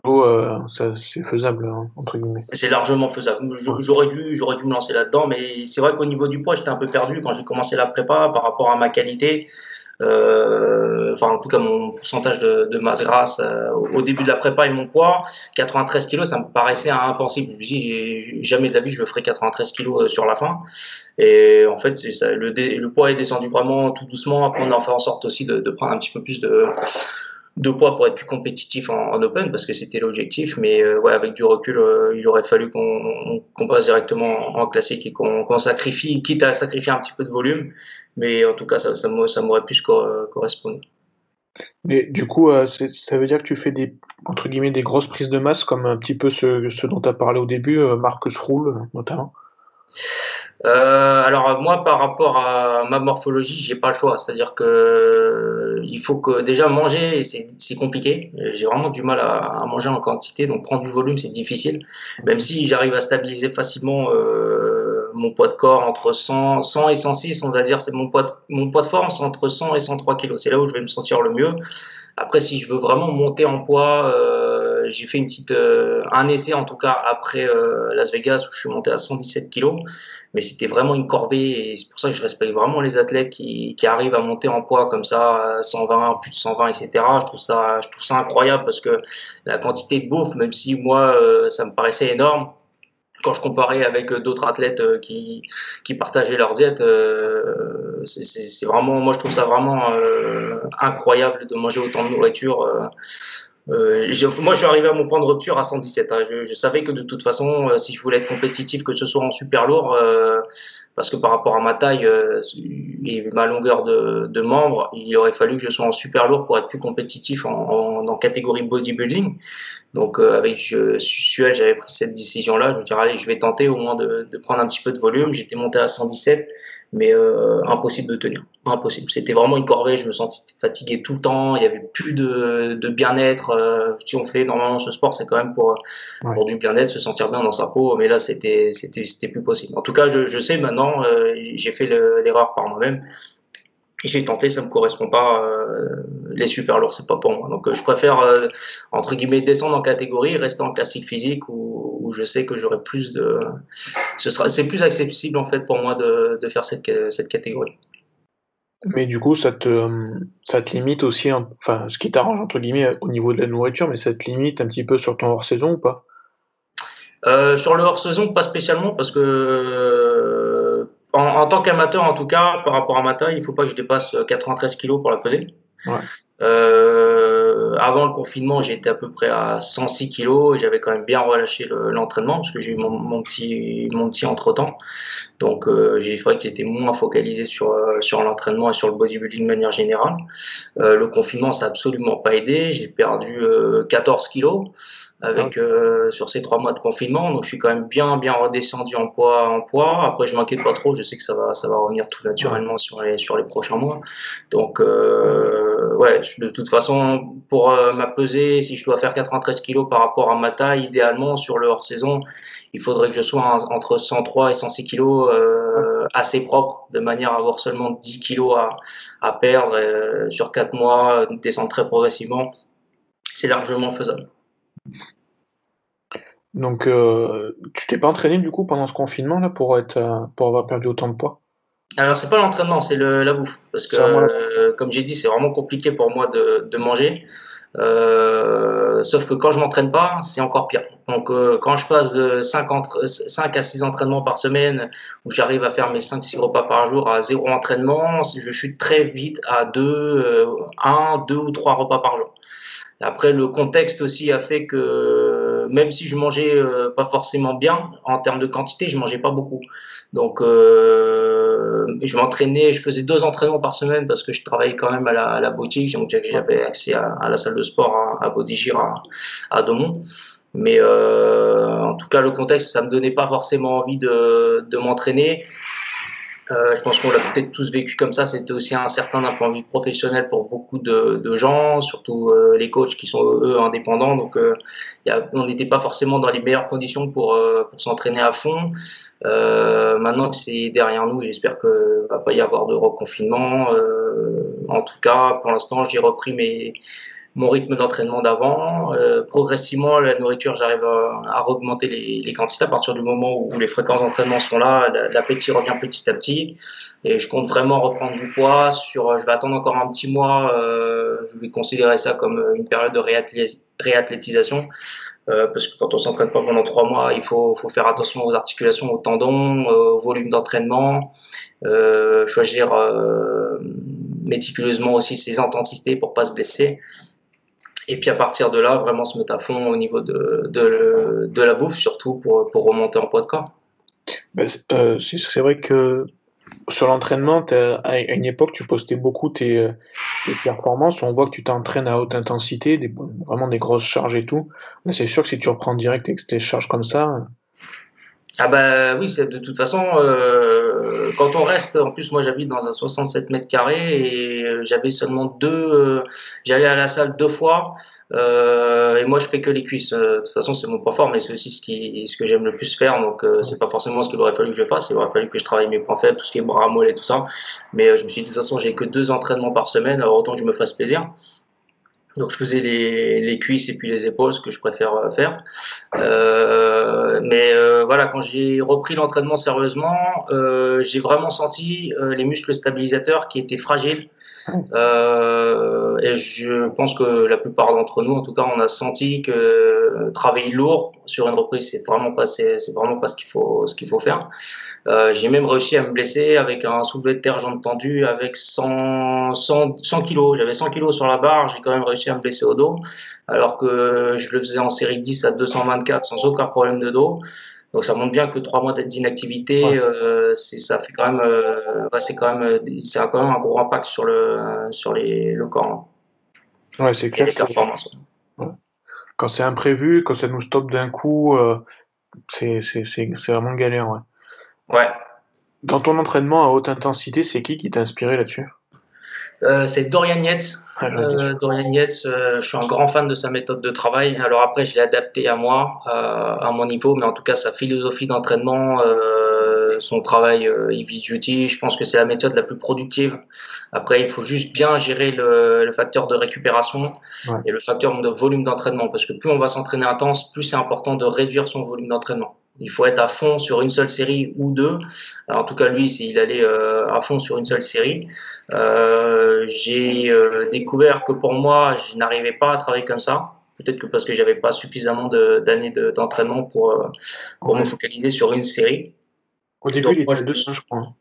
c'est faisable, hein, entre guillemets. C'est largement faisable. J'aurais dû, j'aurais dû me lancer là-dedans, mais c'est vrai qu'au niveau du poids, j'étais un peu perdu quand j'ai commencé la prépa par rapport à ma qualité. Euh, enfin, en tout cas, mon pourcentage de, de masse grasse euh, au début de la prépa et mon poids, 93 kilos, ça me paraissait impossible. Je me dis, jamais de la vie, je me ferai 93 kilos euh, sur la fin. Et en fait, ça, le, le poids est descendu vraiment tout doucement. Après, on a fait en sorte aussi de, de prendre un petit peu plus de de poids pour être plus compétitif en, open parce que c'était l'objectif. Mais euh, ouais, avec du recul, euh, il aurait fallu qu'on passe directement en, classique et qu'on sacrifie, quitte à sacrifier un petit peu de volume. Mais en tout cas, ça, m'aurait plus correspondu. Mais du coup, ça veut dire que tu fais des, entre guillemets, des grosses prises de masse, comme un petit peu ce, ce dont tu as parlé au début, Marcus Roule notamment? Euh, alors moi, par rapport à ma morphologie, j'ai pas le choix. C'est-à-dire que euh, il faut que déjà manger, c'est compliqué. J'ai vraiment du mal à, manger en quantité, donc prendre du volume, c'est difficile. Même si j'arrive à stabiliser facilement euh, mon poids de corps entre 100, 100 et 106, on va dire, c'est mon poids, de, mon poids force entre 100 et 103 kg. C'est là où je vais me sentir le mieux. Après, si je veux vraiment monter en poids, j'ai fait une petite, euh, un essai en tout cas après euh, Las Vegas où je suis monté à 117 kg, mais c'était vraiment une corvée et c'est pour ça que je respecte vraiment les athlètes qui, qui arrivent à monter en poids comme ça, 120, plus de 120, etc. Je trouve ça, je trouve ça incroyable parce que la quantité de bouffe, même si moi ça me paraissait énorme, quand je comparais avec d'autres athlètes qui, qui partageaient leur diète, euh, c'est vraiment, moi je trouve ça vraiment euh, incroyable de manger autant de nourriture. Euh, euh, moi, je suis arrivé à mon point de rupture à 117. Hein. Je, je, savais que de toute façon, euh, si je voulais être compétitif, que ce soit en super lourd, euh, parce que par rapport à ma taille euh, et ma longueur de, de membres, il aurait fallu que je sois en super lourd pour être plus compétitif en, en, en catégorie bodybuilding. Donc, avec Suel, j'avais pris cette décision-là. Je me disais, allez, je vais tenter au moins de, de prendre un petit peu de volume. J'étais monté à 117 mais euh, impossible de tenir. Impossible. C'était vraiment une corvée. Je me sentais fatigué tout le temps. Il y avait plus de, de bien-être. Euh, si on fait normalement ce sport, c'est quand même pour, pour du bien-être, se sentir bien dans sa peau. Mais là, c'était plus possible. En tout cas, je, je sais maintenant. Euh, j'ai fait l'erreur par moi-même j'ai tenté, ça me correspond pas. Euh, les super lourds, c'est pas pour moi. Donc, euh, je préfère entre guillemets descendre en catégorie, rester en classique physique où, où je sais que j'aurai plus de. Ce sera, c'est plus accessible en fait pour moi de, de faire cette, cette catégorie. Mais du coup, ça te, ça te limite aussi, enfin, ce qui t'arrange entre guillemets au niveau de la nourriture, mais ça te limite un petit peu sur ton hors saison ou pas? Euh, Sur le hors saison, pas spécialement parce que en, tant qu'amateur, en tout cas, par rapport à ma taille, il ne faut pas que je dépasse 93 kg pour la peser. Ouais. Euh, avant le confinement, j'étais à peu près à 106 kg et j'avais quand même bien relâché l'entraînement parce que j'ai eu mon, mon, petit, mon petit entre-temps. Donc, euh, j'ai vrai que j'étais moins focalisé sur, euh, sur l'entraînement et sur le bodybuilding de manière générale. Euh, le confinement, ça n'a absolument pas aidé. J'ai perdu 14 kg avec euh, sur ces trois mois de confinement. Donc je suis quand même bien bien redescendu en poids en poids. Après je m'inquiète pas trop, je sais que ça va ça va revenir tout naturellement sur les sur les prochains mois. Donc euh, ouais, de toute façon pour euh, ma pesée, si je dois faire 93 kg par rapport à ma taille, idéalement sur le hors saison, il faudrait que je sois entre 103 et 106 kg euh, assez propre, de manière à avoir seulement 10 kg à, à perdre euh, sur 4 mois, descendre très progressivement. C'est largement faisable. Donc, euh, tu t'es pas entraîné du coup pendant ce confinement là pour être euh, pour avoir perdu autant de poids? Alors c'est pas l'entraînement, c'est la bouffe parce que euh, comme j'ai dit, c'est vraiment compliqué pour moi de, de manger. sauf que quand je m'entraîne pas, c'est encore pire. Donc quand je passe de 5, entre, 5 à 6 entraînements par semaine, où j'arrive à faire mes 5-6 repas par jour à zéro entraînement, je chute très vite à 2, 1, 2 ou 3 repas par jour. Après, le contexte aussi a fait que même si je mangeais euh, pas forcément bien en termes de quantité, je mangeais pas beaucoup. Donc, euh, je m'entraînais, je faisais deux entraînements par semaine parce que je travaillais quand même à la, à boutique, j'avais accès à, la salle de sport à, à Bodigir à, à Domont. Mais euh, en tout cas, le contexte, ça me donnait pas forcément envie de m'entraîner. Euh, je pense qu'on l'a peut-être tous vécu comme ça. C'était aussi incertain d'un point de vue professionnel pour beaucoup de, de gens, surtout euh, les coachs qui sont eux indépendants. Donc, euh, on n'était pas forcément dans les meilleures conditions pour, euh, pour s'entraîner à fond. Euh, maintenant que c'est derrière nous, j'espère que va pas y avoir de reconfinement. en tout cas, pour l'instant, j'ai repris mes mon rythme d'entraînement d'avant. Euh, progressivement, la nourriture, j'arrive à, augmenter les, les, quantités à partir du moment où les fréquences d'entraînement sont là. L'appétit revient petit à petit. Et je compte vraiment reprendre du poids. Sur, je vais attendre encore un petit mois. Euh, je vais considérer ça comme une période de réathlétisation. Euh, parce que quand on s'entraîne pas pendant trois mois, il faut, faut, faire attention aux articulations, aux tendons, au volume d'entraînement, euh, choisir euh, méticuleusement aussi ses intensités pour pas se blesser. Et puis à partir de là, vraiment se mettre à fond au niveau de, de, la bouffe, surtout pour, pour remonter en poids de corps. Ben, euh, c'est vrai que sur l'entraînement, à une époque, tu postais beaucoup tes, tes, performances. On voit que tu t'entraînes à haute intensité, vraiment des grosses charges et tout. Mais c'est sûr que si tu reprends direct avec tes charges comme ça, ah bah oui, c'est de toute façon, euh, quand on reste, en plus moi j'habite dans un 67 mètres carrés et euh, j'avais seulement deux, euh, j'allais à la salle deux fois euh, et moi je fais que les cuisses. de toute façon c'est mon point fort, mais c'est aussi ce qui, ce que j'aime le plus faire, donc c'est pas forcément ce qu'il aurait fallu que je fasse. Il aurait fallu que je travaille mes points faibles, tout ce qui est bras mollets, tout ça. Mais je me suis dit de toute façon j'ai que deux entraînements par semaine, alors autant que je me fasse plaisir. Donc je faisais les, les, cuisses et puis les épaules, ce que je préfère euh, faire. Euh, mais euh, voilà, quand j'ai repris l'entraînement sérieusement, euh, j'ai vraiment senti euh, les muscles stabilisateurs qui étaient fragiles. Euh, et je pense que la plupart d'entre nous, en tout cas, on a senti que travailler lourd sur une reprise, c'est vraiment pas, c'est vraiment pas ce qu'il faut, ce qu'il faut faire. j'ai même réussi à me blesser avec un soulevé de terre jambes tendues avec 100, 100, 100 kilos. J'avais 100 kilos sur la barre, j'ai quand même réussi à me blesser au dos, alors que je le faisais en série 10 à 224 sans aucun problème de dos. Donc ça montre bien que trois mois d'inactivité, euh, ça fait quand même, euh, c'est quand même, c'est quand même un gros impact sur le sur les, le corps. Hein. Ouais, c'est clair. les performances. Quand c'est imprévu, quand ça nous stoppe d'un coup, euh, c'est vraiment galère. Ouais. ouais. Dans ton entraînement à haute intensité, c'est qui qui t'a inspiré là-dessus? C'est Dorian Yates. Euh, Dorian Yates, euh, je suis un grand fan de sa méthode de travail. Alors après, je l'ai adapté à moi, à mon niveau, mais en tout cas, sa philosophie d'entraînement, son travail heavy duty, je pense que c'est la méthode la plus productive. Après, il faut juste bien gérer le, le facteur de récupération et le facteur de volume d'entraînement, parce que plus on va s'entraîner intense, plus c'est important de réduire son volume d'entraînement. Il faut être à fond sur une seule série ou deux. en tout cas, lui, il allait euh, à fond sur une seule série. Euh, j'ai euh, découvert que pour moi, je n'arrivais pas à travailler comme ça. Peut-être que parce que j'avais pas suffisamment d'années d'entraînement pour, pour me focaliser sur une série. Au début, il était deux, je crois.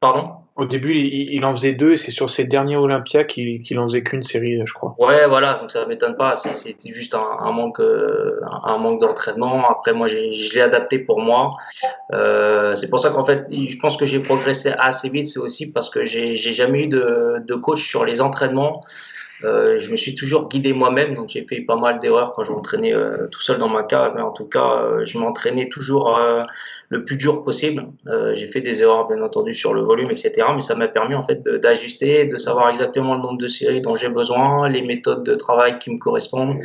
Pardon? Au début, il, en faisait deux et c'est sur ses derniers Olympia qu'il en faisait qu'une série, je crois. Ouais, voilà, donc ça m'étonne pas. C'était juste un, manque, euh, un manque d'entraînement. Après, moi, je l'ai adapté pour moi. Euh, c'est pour ça qu'en fait, je pense que j'ai progressé assez vite. C'est aussi parce que j'ai jamais eu de coach sur les entraînements. Euh, je me suis toujours guidé moi-même, donc j'ai fait pas mal d'erreurs quand je m'entraînais euh, tout seul dans ma cave, mais en tout cas, euh, je m'entraînais toujours euh, le plus dur possible. j'ai fait des erreurs, bien entendu, sur le volume, etc., mais ça m'a permis en fait d'ajuster, de, savoir exactement le nombre de séries dont j'ai besoin, les méthodes de travail qui me correspondent,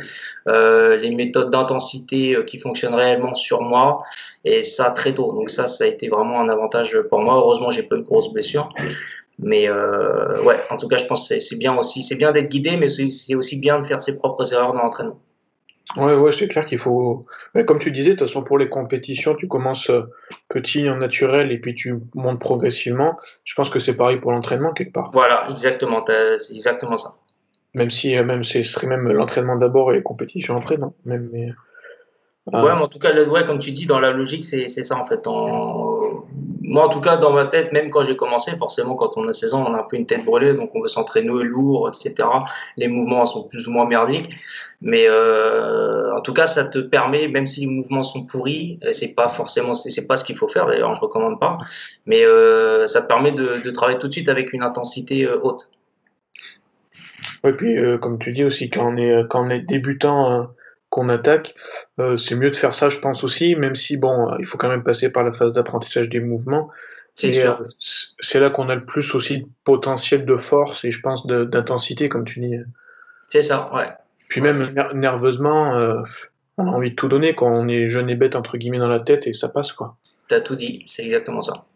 les méthodes d'intensité qui fonctionnent réellement sur moi, et ça très tôt. Donc ça, ça a été vraiment un avantage pour moi. Heureusement, j'ai pas eu de grosses blessures. Mais euh, ouais, en tout cas, je pense que c'est bien aussi. C'est bien d'être guidé, mais c'est aussi bien de faire ses propres erreurs dans l'entraînement. Ouais, ouais, c'est clair qu'il faut. comme tu disais, de toute façon, pour les compétitions, tu commences euh, petit en naturel et puis tu montes progressivement. Je pense que c'est pareil pour l'entraînement quelque part. Voilà, exactement. C'est exactement ça. Même si, euh, même ce serait même l'entraînement d'abord et les compétitions après, non? Même, mais, Ouais, mais en tout cas, ouais, comme tu dis, dans la logique, c'est ça en fait. En... Moi, en tout cas, dans ma tête, même quand j'ai commencé, forcément, quand on a 16 ans, on a un peu une tête brûlée, donc on veut s'entraîner lourd, etc. Les mouvements sont plus ou moins merdiques, mais euh, en tout cas, ça te permet, même si les mouvements sont pourris, c'est pas forcément, c'est pas ce qu'il faut faire. D'ailleurs, je recommande pas, mais euh, ça te permet de, travailler tout de suite avec une intensité euh, haute. Et puis, comme tu dis aussi, quand on est débutant qu'on attaque, euh, c'est mieux de faire ça, je pense aussi, même si bon, il faut quand même passer par la phase d'apprentissage des mouvements. C'est euh, c'est là qu'on a le plus aussi de potentiel de force et je pense d'intensité, comme tu dis. C'est ça, ouais. Puis même nerveusement, euh, on a envie de tout donner quand on est jeune et bête entre guillemets dans la tête et ça passe quoi. T'as tout dit, c'est exactement ça.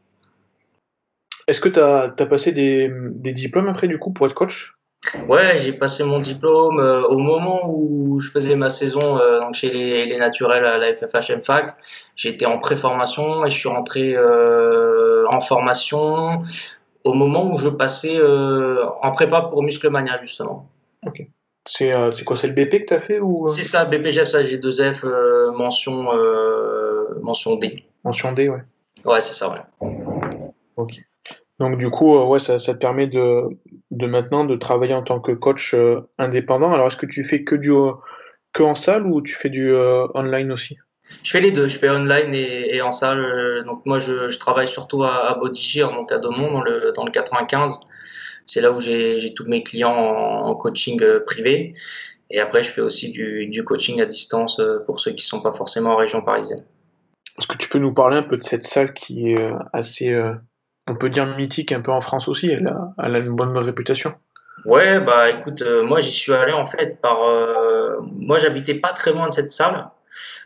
Est-ce que tu as, as, passé des, des diplômes après du coup pour être coach? Ouais, j'ai passé mon diplôme euh, au moment où je faisais ma saison euh, donc chez les, les, naturels à la FFH Fac. J'étais en pré-formation et je suis rentré euh, en formation au moment où je passais en prépa pour Musclemania justement. Ok. C'est quoi C'est le BP que tu as fait ou C'est ça, BPGF, ça j'ai 2F, mention, mention D. Mention D, ouais. Ouais, c'est ça, ouais. Ok. Donc du coup, ouais, ça, ça te permet de, de maintenant de travailler en tant que coach euh, indépendant. Alors, est-ce que tu fais que du que en salle ou tu fais du euh, online aussi? Je fais les deux, je fais online et, en salle. Donc moi, je, travaille surtout à, à Bodigir, donc à Domont, dans le, dans le 95. C'est là où j'ai tous mes clients en, coaching euh, privé. Et après, je fais aussi du, du coaching à distance euh, pour ceux qui ne sont pas forcément en région parisienne. Est-ce que tu peux nous parler un peu de cette salle qui est assez, on peut dire mythique un peu en France aussi Elle a, une bonne réputation Ouais, bah écoute, euh, moi j'y suis allé en fait par. Euh, moi j'habitais pas très loin de cette salle.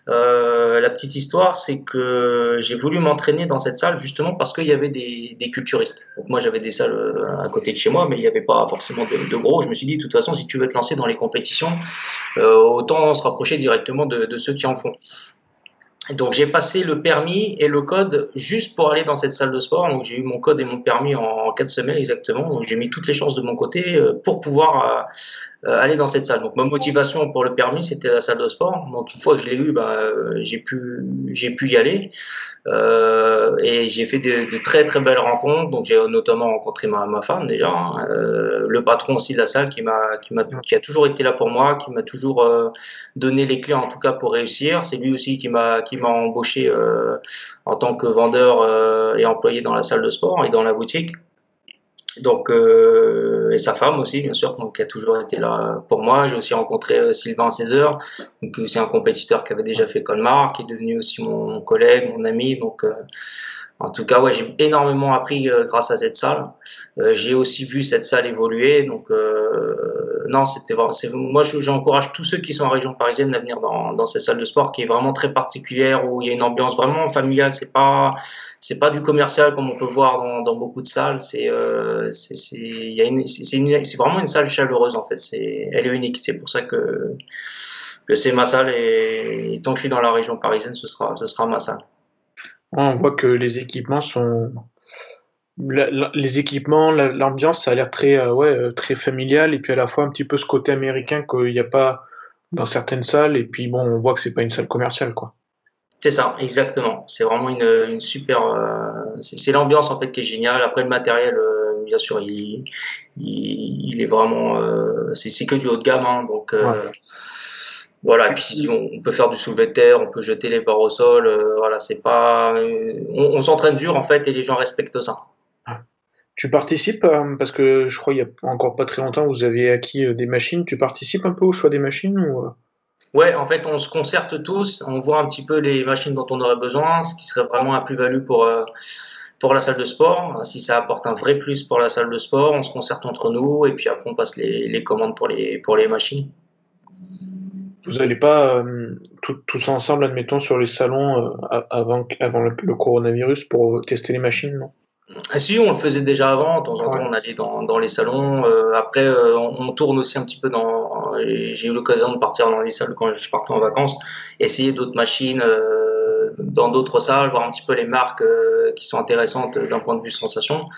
Euh, la petite histoire, c'est que j'ai voulu m'entraîner dans cette salle justement parce qu'il y avait des, culturistes. Moi j'avais des salles à côté de chez moi, mais il n'y avait pas forcément de, gros. Je me suis dit, de toute façon, si tu veux te lancer dans les compétitions, autant se rapprocher directement de ceux qui en font. Donc j'ai passé le permis et le code juste pour aller dans cette salle de sport. Donc j'ai eu mon code et mon permis en quatre semaines exactement. Donc j'ai mis toutes les chances de mon côté euh, pour pouvoir euh, aller dans cette salle. Donc ma motivation pour le permis c'était la salle de sport. Donc une fois que je l'ai eu, bah, j'ai pu j'ai pu y aller euh, et j'ai fait de, de, très très belles rencontres. Donc j'ai notamment rencontré ma, ma femme déjà, hein. euh, le patron aussi de la salle qui m'a qui m'a qui a toujours été là pour moi, qui m'a toujours donné les clés en tout cas pour réussir. C'est lui aussi qui m'a qui m'a embauché en tant que vendeur et employé dans la salle de sport et dans la boutique. Donc, euh, et sa femme aussi, bien sûr, donc, qui a toujours été là pour moi. J'ai aussi rencontré euh, Sylvain César, donc c'est un compétiteur qui avait déjà fait Colmar, qui est devenu aussi mon collègue, mon ami. Donc, euh, en tout cas, ouais, j'ai énormément appris euh, grâce à cette salle. Euh, j'ai aussi vu cette salle évoluer. Donc, euh, non, c'était moi, j'encourage tous ceux qui sont en région parisienne à venir dans, cette salle de sport qui est vraiment très particulière où il y a une ambiance vraiment familiale. C'est pas, c'est pas du commercial comme on peut voir dans, beaucoup de salles. C'est, c'est, c'est vraiment une salle chaleureuse en fait. C'est, elle est unique. C'est pour ça que, que c'est ma salle et tant que je suis dans la région parisienne, ce sera, ce sera ma salle. On voit que les équipements sont. Les équipements, l'ambiance, ça a l'air très, euh, ouais, euh, très familial et puis à la fois un petit peu ce côté américain qu'il n'y a pas dans certaines salles. Et puis bon, on voit que c'est pas une salle commerciale, quoi. C'est ça, exactement. C'est vraiment une, super. Euh, c'est l'ambiance en fait qui est géniale. Après le matériel, bien sûr, il, il, est vraiment. c'est que du haut de gamme, hein, donc. Voilà, et puis on, peut faire du soulevé de terre, on peut jeter les barres au sol. Euh, voilà, c'est pas. Euh, on, s'entraîne dur en fait et les gens respectent ça. Tu participes euh, parce que je crois il y a encore pas très longtemps vous avez acquis des machines. Tu participes un peu au choix des machines ou Ouais, en fait, on se concerte tous, on voit un petit peu les machines dont on aurait besoin, ce qui serait vraiment un plus-value pour pour la salle de sport. Si ça apporte un vrai plus pour la salle de sport, on se concerte entre nous et puis après on passe les, les commandes pour les pour les machines vous n'allez pas euh, tous ensemble, admettons, sur les salons euh, avant, avant le, coronavirus pour tester les machines, non? Si, on le faisait déjà avant. De temps en temps, on allait dans, dans les salons. Euh, après, on, tourne aussi un petit peu dans. J'ai eu l'occasion de partir dans les salles quand je partais en vacances, essayer d'autres machines dans d'autres salles, voir un petit peu les marques euh, qui sont intéressantes d'un point de vue sensation.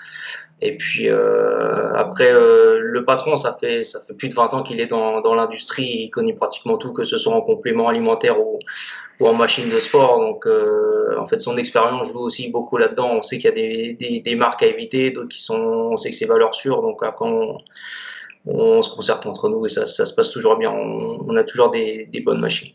Et puis euh, après, euh, le patron, ça fait ça fait plus de 20 ans qu'il est dans, dans l'industrie, il connaît pratiquement tout, que ce soit en complément alimentaire ou, ou en machine de sport. Donc en fait, son expérience joue aussi beaucoup là-dedans. On sait qu'il y a des, des, des, marques à éviter, d'autres qui sont, on sait que c'est valeurs sûres. Donc après, on, on se concerte entre nous et ça, ça se passe toujours bien. On, on a toujours des, des bonnes machines.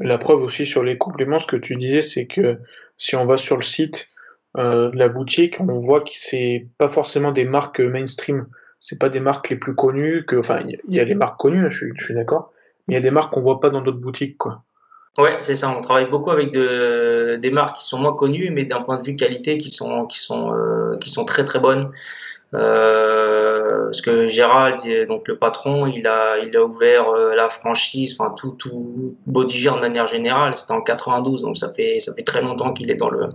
La preuve aussi sur les compléments, ce que tu disais, c'est que si on va sur le site euh, de la boutique, on voit que c'est pas forcément des marques mainstream. C'est pas des marques les plus connues. Que, enfin, il y a les marques connues, je suis, d'accord, mais il y a des marques qu'on voit pas dans d'autres boutiques, quoi. Ouais, c'est ça. On travaille beaucoup avec de, des marques qui sont moins connues, mais d'un point de vue qualité, qui sont, qui sont, euh, qui sont très très bonnes. Euh, parce que Gérald, donc le patron, il a, il a ouvert euh, la franchise, enfin tout, tout de manière générale, c'était en 92, donc ça fait, ça fait très longtemps qu'il est dans le,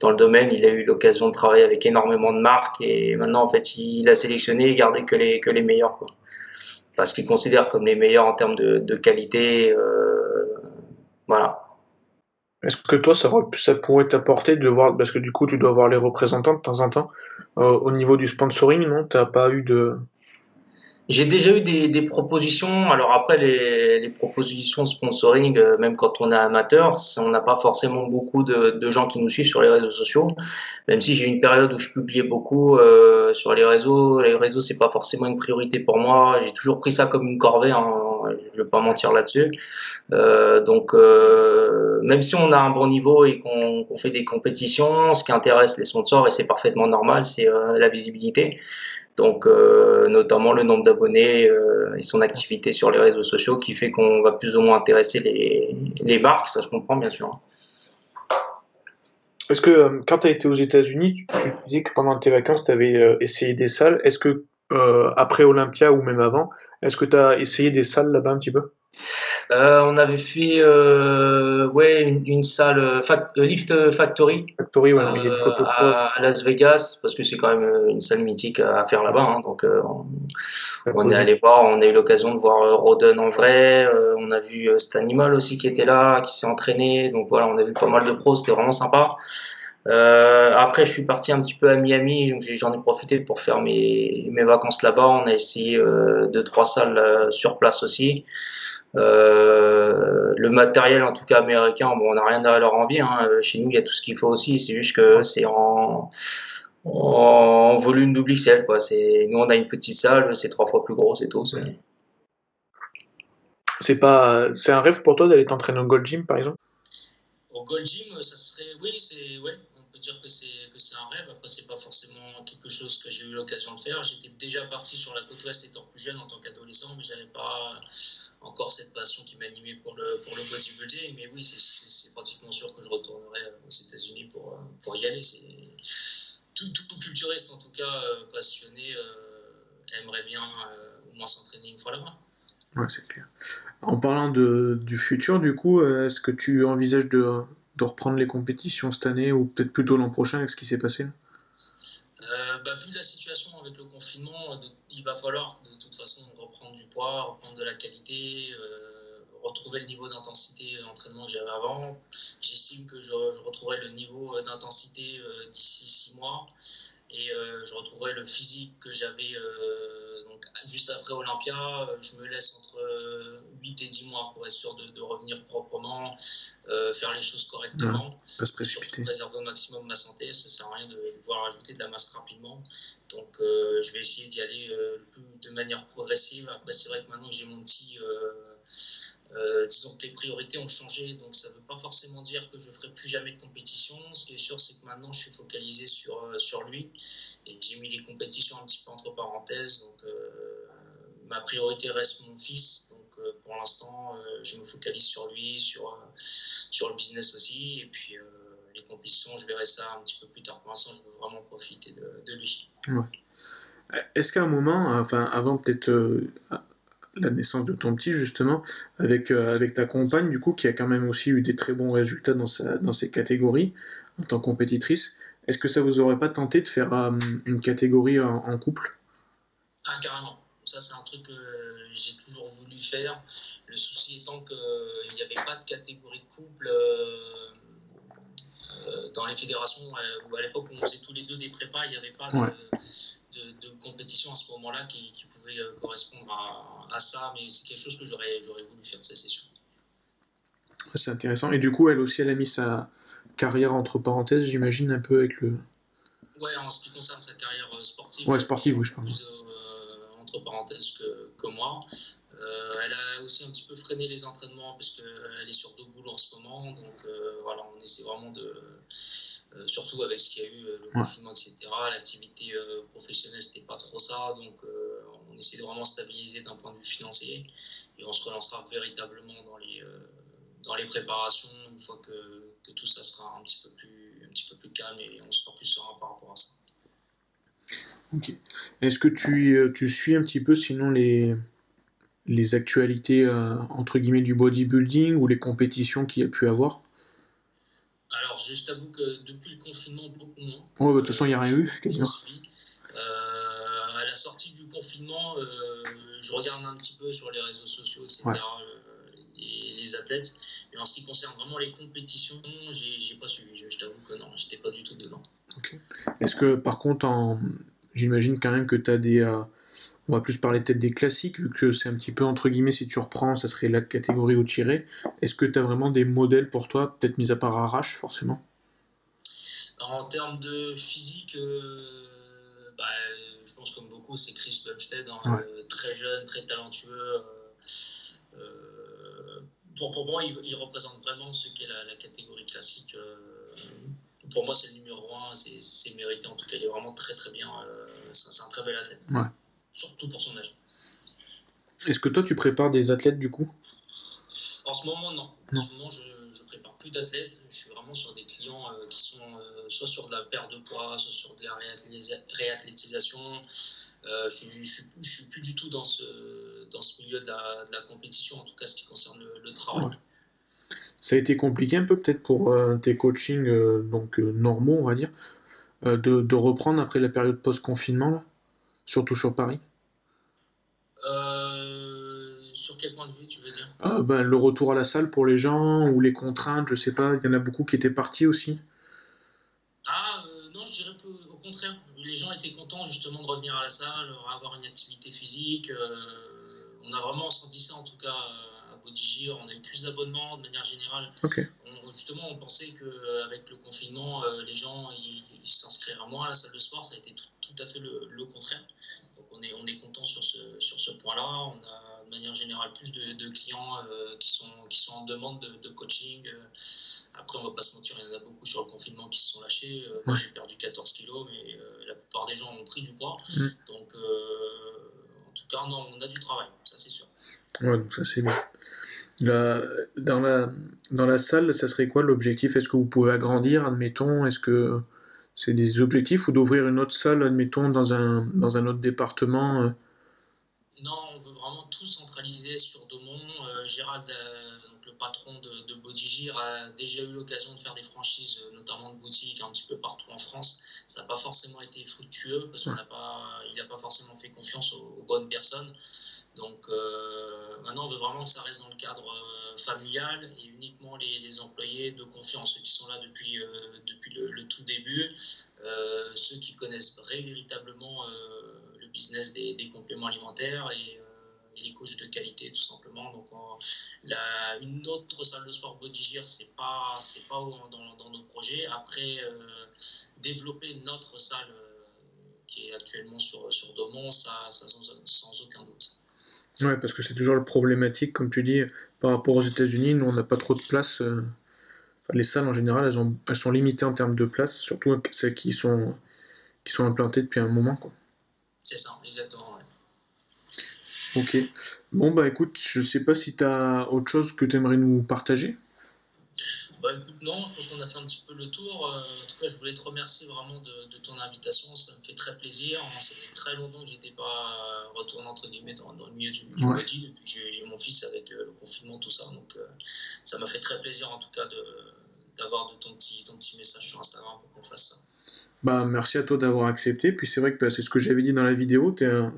dans le domaine. Il a eu l'occasion de travailler avec énormément de marques et maintenant en fait il a sélectionné et gardé que les, que les meilleurs, quoi. Parce qu'il considère comme les meilleurs en termes de, de qualité, euh, voilà. Est-ce que toi, ça, ça pourrait t'apporter de voir, parce que du coup, tu dois voir les représentants de temps en temps, euh, au niveau du sponsoring, non? Tu n'as pas eu de. J'ai déjà eu des, des, propositions. Alors après, les, les propositions sponsoring, euh, même quand on est amateur, on n'a pas forcément beaucoup de, de, gens qui nous suivent sur les réseaux sociaux. Même si j'ai eu une période où je publiais beaucoup euh, sur les réseaux, les réseaux c'est pas forcément une priorité pour moi. J'ai toujours pris ça comme une corvée. Hein je ne vais pas mentir là-dessus. donc, même si on a un bon niveau et qu'on fait des compétitions, ce qui intéresse les sponsors, et c'est parfaitement normal, c'est la visibilité. Donc, notamment le nombre d'abonnés et son activité sur les réseaux sociaux qui fait qu'on va plus ou moins intéresser les, marques, ça se comprend bien sûr. Est-ce que euh, quand tu as été aux États-Unis, tu, disais que pendant tes vacances, tu avais euh, essayé des salles. Est-ce que euh, après Olympia ou même avant, est-ce que tu as essayé des salles là-bas un petit peu? Euh, on avait fait euh, ouais, une, salle Lift Factory, Factory à, Las Vegas, parce que c'est quand même une salle mythique à faire là-bas. Hein. donc on, est allé voir, on a eu l'occasion de voir Roden en vrai, on a vu Stanimal aussi qui était là, qui s'est entraîné. Donc voilà, on a vu pas mal de pros, c'était vraiment sympa. Après, je suis parti un petit peu à Miami, donc j'en ai profité pour faire mes, mes vacances là-bas. On a essayé deux, trois salles sur place aussi. Euh, le matériel, en tout cas américain, bon, on n'a rien à leur envie. Hein. Chez nous, il y a tout ce qu'il faut aussi. C'est juste que c'est en, en volume double XL. Quoi. Nous, on a une petite salle, c'est trois fois plus gros, c'est tout. C'est pas, c'est un rêve pour toi d'aller t'entraîner au Gold Gym, par exemple? Au Gold Gym, ça serait, oui, c'est, ouais, dire que c'est, que c'est un rêve. Après, c'est pas forcément quelque chose que j'ai eu l'occasion de faire. J'étais déjà parti sur la côte ouest étant plus jeune en tant qu'adolescent, mais j'avais pas encore cette passion qui m'animait pour le, pour le bodybuilding. Mais oui, c'est pratiquement sûr que je retournerai aux États-Unis pour, pour y aller. Tout, tout, culturiste, en tout cas, euh, passionné, euh, aimerait bien euh, au moins s'entraîner une fois là-bas. Ouais, c'est clair. En parlant de, du futur, du coup, est-ce que tu envisages de, de, reprendre les compétitions cette année ou peut-être plutôt l'an prochain avec ce qui s'est passé bah, Vu la situation avec le confinement, il va falloir de toute façon reprendre du poids, reprendre de la qualité, euh, retrouver le niveau d'intensité d'entraînement que j'avais avant. J'estime que je, retrouverai le niveau d'intensité euh, d'ici six mois et euh, je retrouverai le physique que j'avais donc juste après Olympia. Je me laisse entre 8 et 10 mois pour être sûr de, revenir proprement, faire les choses correctement. pas se précipiter. préserver au maximum ma santé, ça sert à rien de pouvoir ajouter de la masse rapidement. Donc je vais essayer d'y aller de manière progressive. c'est vrai que maintenant que j'ai mon petit euh, disons que les priorités ont changé, donc ça ne veut pas forcément dire que je ne ferai plus jamais de compétition. Ce qui est sûr, c'est que maintenant, je suis focalisé sur, euh, sur lui et j'ai mis les compétitions un petit peu entre parenthèses. Donc, euh, ma priorité reste mon fils. Donc, pour l'instant, je me focalise sur lui, sur, sur le business aussi. Et puis, les compétitions, je verrai ça un petit peu plus tard. Pour l'instant, je veux vraiment profiter de, de lui. Est-ce qu'à un moment, enfin, avant peut-être la naissance de ton petit justement avec, euh, avec ta compagne du coup qui a quand même aussi eu des très bons résultats dans, sa, dans ces catégories en tant que compétitrice. Est-ce que ça vous aurait pas tenté de faire euh, une catégorie en, couple? Ah carrément. Ça c'est un truc que j'ai toujours voulu faire. Le souci étant qu'il n'y avait pas de catégorie de couple euh, dans les fédérations ou à l'époque où on faisait tous les deux des prépas il n'y avait pas de de, compétition à ce moment-là qui, pouvait euh, correspondre à, ça, mais c'est quelque chose que j'aurais voulu faire, ça c'est sûr. C'est intéressant. Et du coup, elle aussi, elle a mis sa carrière entre parenthèses, j'imagine, un peu avec le. Ouais, en ce qui concerne sa carrière euh, sportive. Ouais, sportive, oui, je pense. Plus, euh, entre parenthèses que, que moi. elle a aussi un petit peu freiné les entraînements parce qu'elle est sur deux boules en ce moment. Donc voilà, on essaie vraiment de, euh, surtout avec ce qu'il y a eu, euh, le confinement, etc. L'activité euh, professionnelle, c'était pas trop ça. Donc, on essaie de vraiment stabiliser d'un point de vue financier et on se relancera véritablement dans les, dans les préparations une fois que, que, tout ça sera un petit peu plus, un petit peu plus calme et on sera plus serein par rapport à ça. Ok. Est-ce que tu, tu, suis un petit peu sinon les, les actualités entre guillemets du bodybuilding ou les compétitions qu'il y a pu avoir? Alors, je t'avoue que depuis le confinement, beaucoup moins. Ouais, bah, de toute façon, il n'y a rien eu, quasiment. Euh, à la sortie du confinement, euh, je regarde un petit peu sur les réseaux sociaux, etc., euh, les, athlètes. Mais en ce qui concerne vraiment les compétitions, j'ai pas suivi. Je, t'avoue que non, j'étais pas du tout dedans. Est-ce que, par contre, en... j'imagine quand même que tu as des on va plus parler peut-être des classiques, vu que c'est un petit peu entre guillemets, si tu reprends, ça serait la catégorie au tiré. Est-ce que tu as vraiment des modèles pour toi, peut-être mis à part Arrache, forcément? En termes de physique, euh, bah, je pense comme beaucoup, c'est Chris Bumstead, hein, euh, très jeune, très talentueux. pour, pour, moi, il, représente vraiment ce qu'est la, catégorie classique. pour moi, c'est le numéro 1, c'est mérité. En tout cas, il est vraiment très très bien. c'est un très bel athlète. Surtout pour son âge. Est-ce que toi, tu prépares des athlètes du coup? En ce moment, non. En ce moment, je ne prépare plus d'athlètes. Je suis vraiment sur des clients euh, qui sont euh, soit sur de la perte de poids, soit sur de la réathlétisation. Euh, je ne suis, plus du tout dans ce, dans ce milieu de la, compétition, en tout cas ce qui concerne le, travail. Ça a été compliqué un peu peut-être pour tes coachings donc normaux, on va dire, de, de, reprendre après la période post-confinement, surtout sur Paris sur quel point de vue tu veux dire? Ah, ben, Le retour à la salle pour les gens ou les contraintes, je sais pas, il y en a beaucoup qui étaient partis aussi. Ah euh, non, je dirais au contraire. Les gens étaient contents justement de revenir à la salle, avoir une activité physique. Euh, on a vraiment senti ça en tout cas On a eu plus d'abonnements de manière générale. justement, on pensait qu'avec le confinement, euh, les gens ils, s'inscriraient moins à la salle de sport. Ça a été tout, à fait le, contraire. Donc on est, on est content sur ce, sur ce point-là. On a de manière générale plus de, clients euh, qui, sont, qui sont en demande de, coaching. Euh. Après, on va pas se mentir, il y en a beaucoup sur le confinement qui se sont lâchés. Euh, moi, j'ai perdu 14 kilos, mais la plupart des gens ont pris du poids. Mm. Donc, en tout cas, non, on a du travail, ça c'est sûr. Ouais, donc ça c'est bien. Dans, la, dans la salle, ça serait quoi l'objectif? Est-ce que vous pouvez agrandir, admettons? Est-ce que c'est des objectifs ou d'ouvrir une autre salle, admettons, dans un, dans un autre département Non, on veut vraiment tout centralisé sur Daumont. Euh, Gérald, euh, donc le patron de, de Bodigir, a déjà eu l'occasion de faire des franchises, euh, notamment de boutiques, un petit peu partout en France. Ça n'a pas forcément été fructueux parce qu'il n'a pas, pas forcément fait confiance aux, bonnes personnes. Donc maintenant, on veut vraiment que ça reste dans le cadre familial et uniquement les, employés de confiance, ceux qui sont là depuis, depuis le, tout début, ceux qui connaissent véritablement le business des, compléments alimentaires et les coachs de qualité tout simplement. Donc une autre salle de sport Bodigir, c'est pas c'est pas dans, nos projets. Après euh, développer notre salle euh, qui est actuellement sur sur ça, ça sans, aucun doute. Ouais, parce que c'est toujours le problématique, comme tu dis, par rapport aux États-Unis, nous on n'a pas trop de place. Euh, les salles en général, elles, ont, elles sont limitées en termes de place, surtout celles qui sont, qui sont implantées depuis un moment. C'est ça, exactement. Ok. Bon, bah écoute, je sais pas si tu as autre chose que tu aimerais nous partager. Bah écoute, non, je pense qu'on a fait un petit peu le tour. Euh, en tout cas, je voulais te remercier vraiment de, ton invitation. Ça me fait très plaisir. Ça fait très longtemps que j'étais pas retourné entre guillemets dans, le milieu du, du depuis que j'ai mon fils avec euh, le confinement, tout ça. Donc, euh, ça m'a fait très plaisir en tout cas d'avoir de, ton, petit, ton petit message sur Instagram pour qu'on fasse ça. Bah, merci à toi d'avoir accepté. Puis c'est vrai que bah, c'est ce que j'avais dit dans la vidéo. Tu es un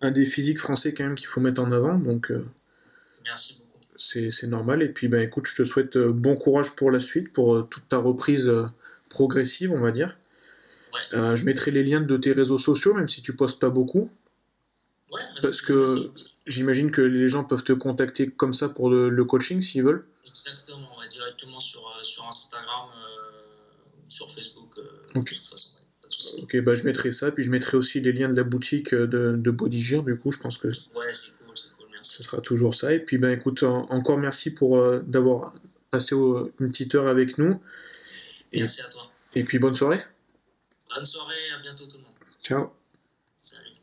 un des physiques français quand même qu'il faut mettre en avant. Donc, Merci beaucoup. C'est normal. Et puis, ben, écoute, je te souhaite euh, bon courage pour la suite, pour euh, toute ta reprise progressive, on va dire. je mettrai les liens de tes réseaux sociaux, même si tu postes pas beaucoup. Ouais, parce que j'imagine que les gens peuvent te contacter comme ça pour le, coaching s'ils veulent. Exactement, directement sur, sur Instagram ou sur Facebook. De toute façon. Ok, bah je mettrai ça, puis je mettrai aussi les liens de la boutique euh, de, de Bodygear, du coup, je pense que. Ouais, c'est cool, c'est cool, Ce sera toujours ça. Et puis, ben écoute, encore merci pour euh, d'avoir passé une petite heure avec nous. merci à toi. Et puis, bonne soirée. Bonne soirée, à bientôt tout le monde. Ciao. Salut.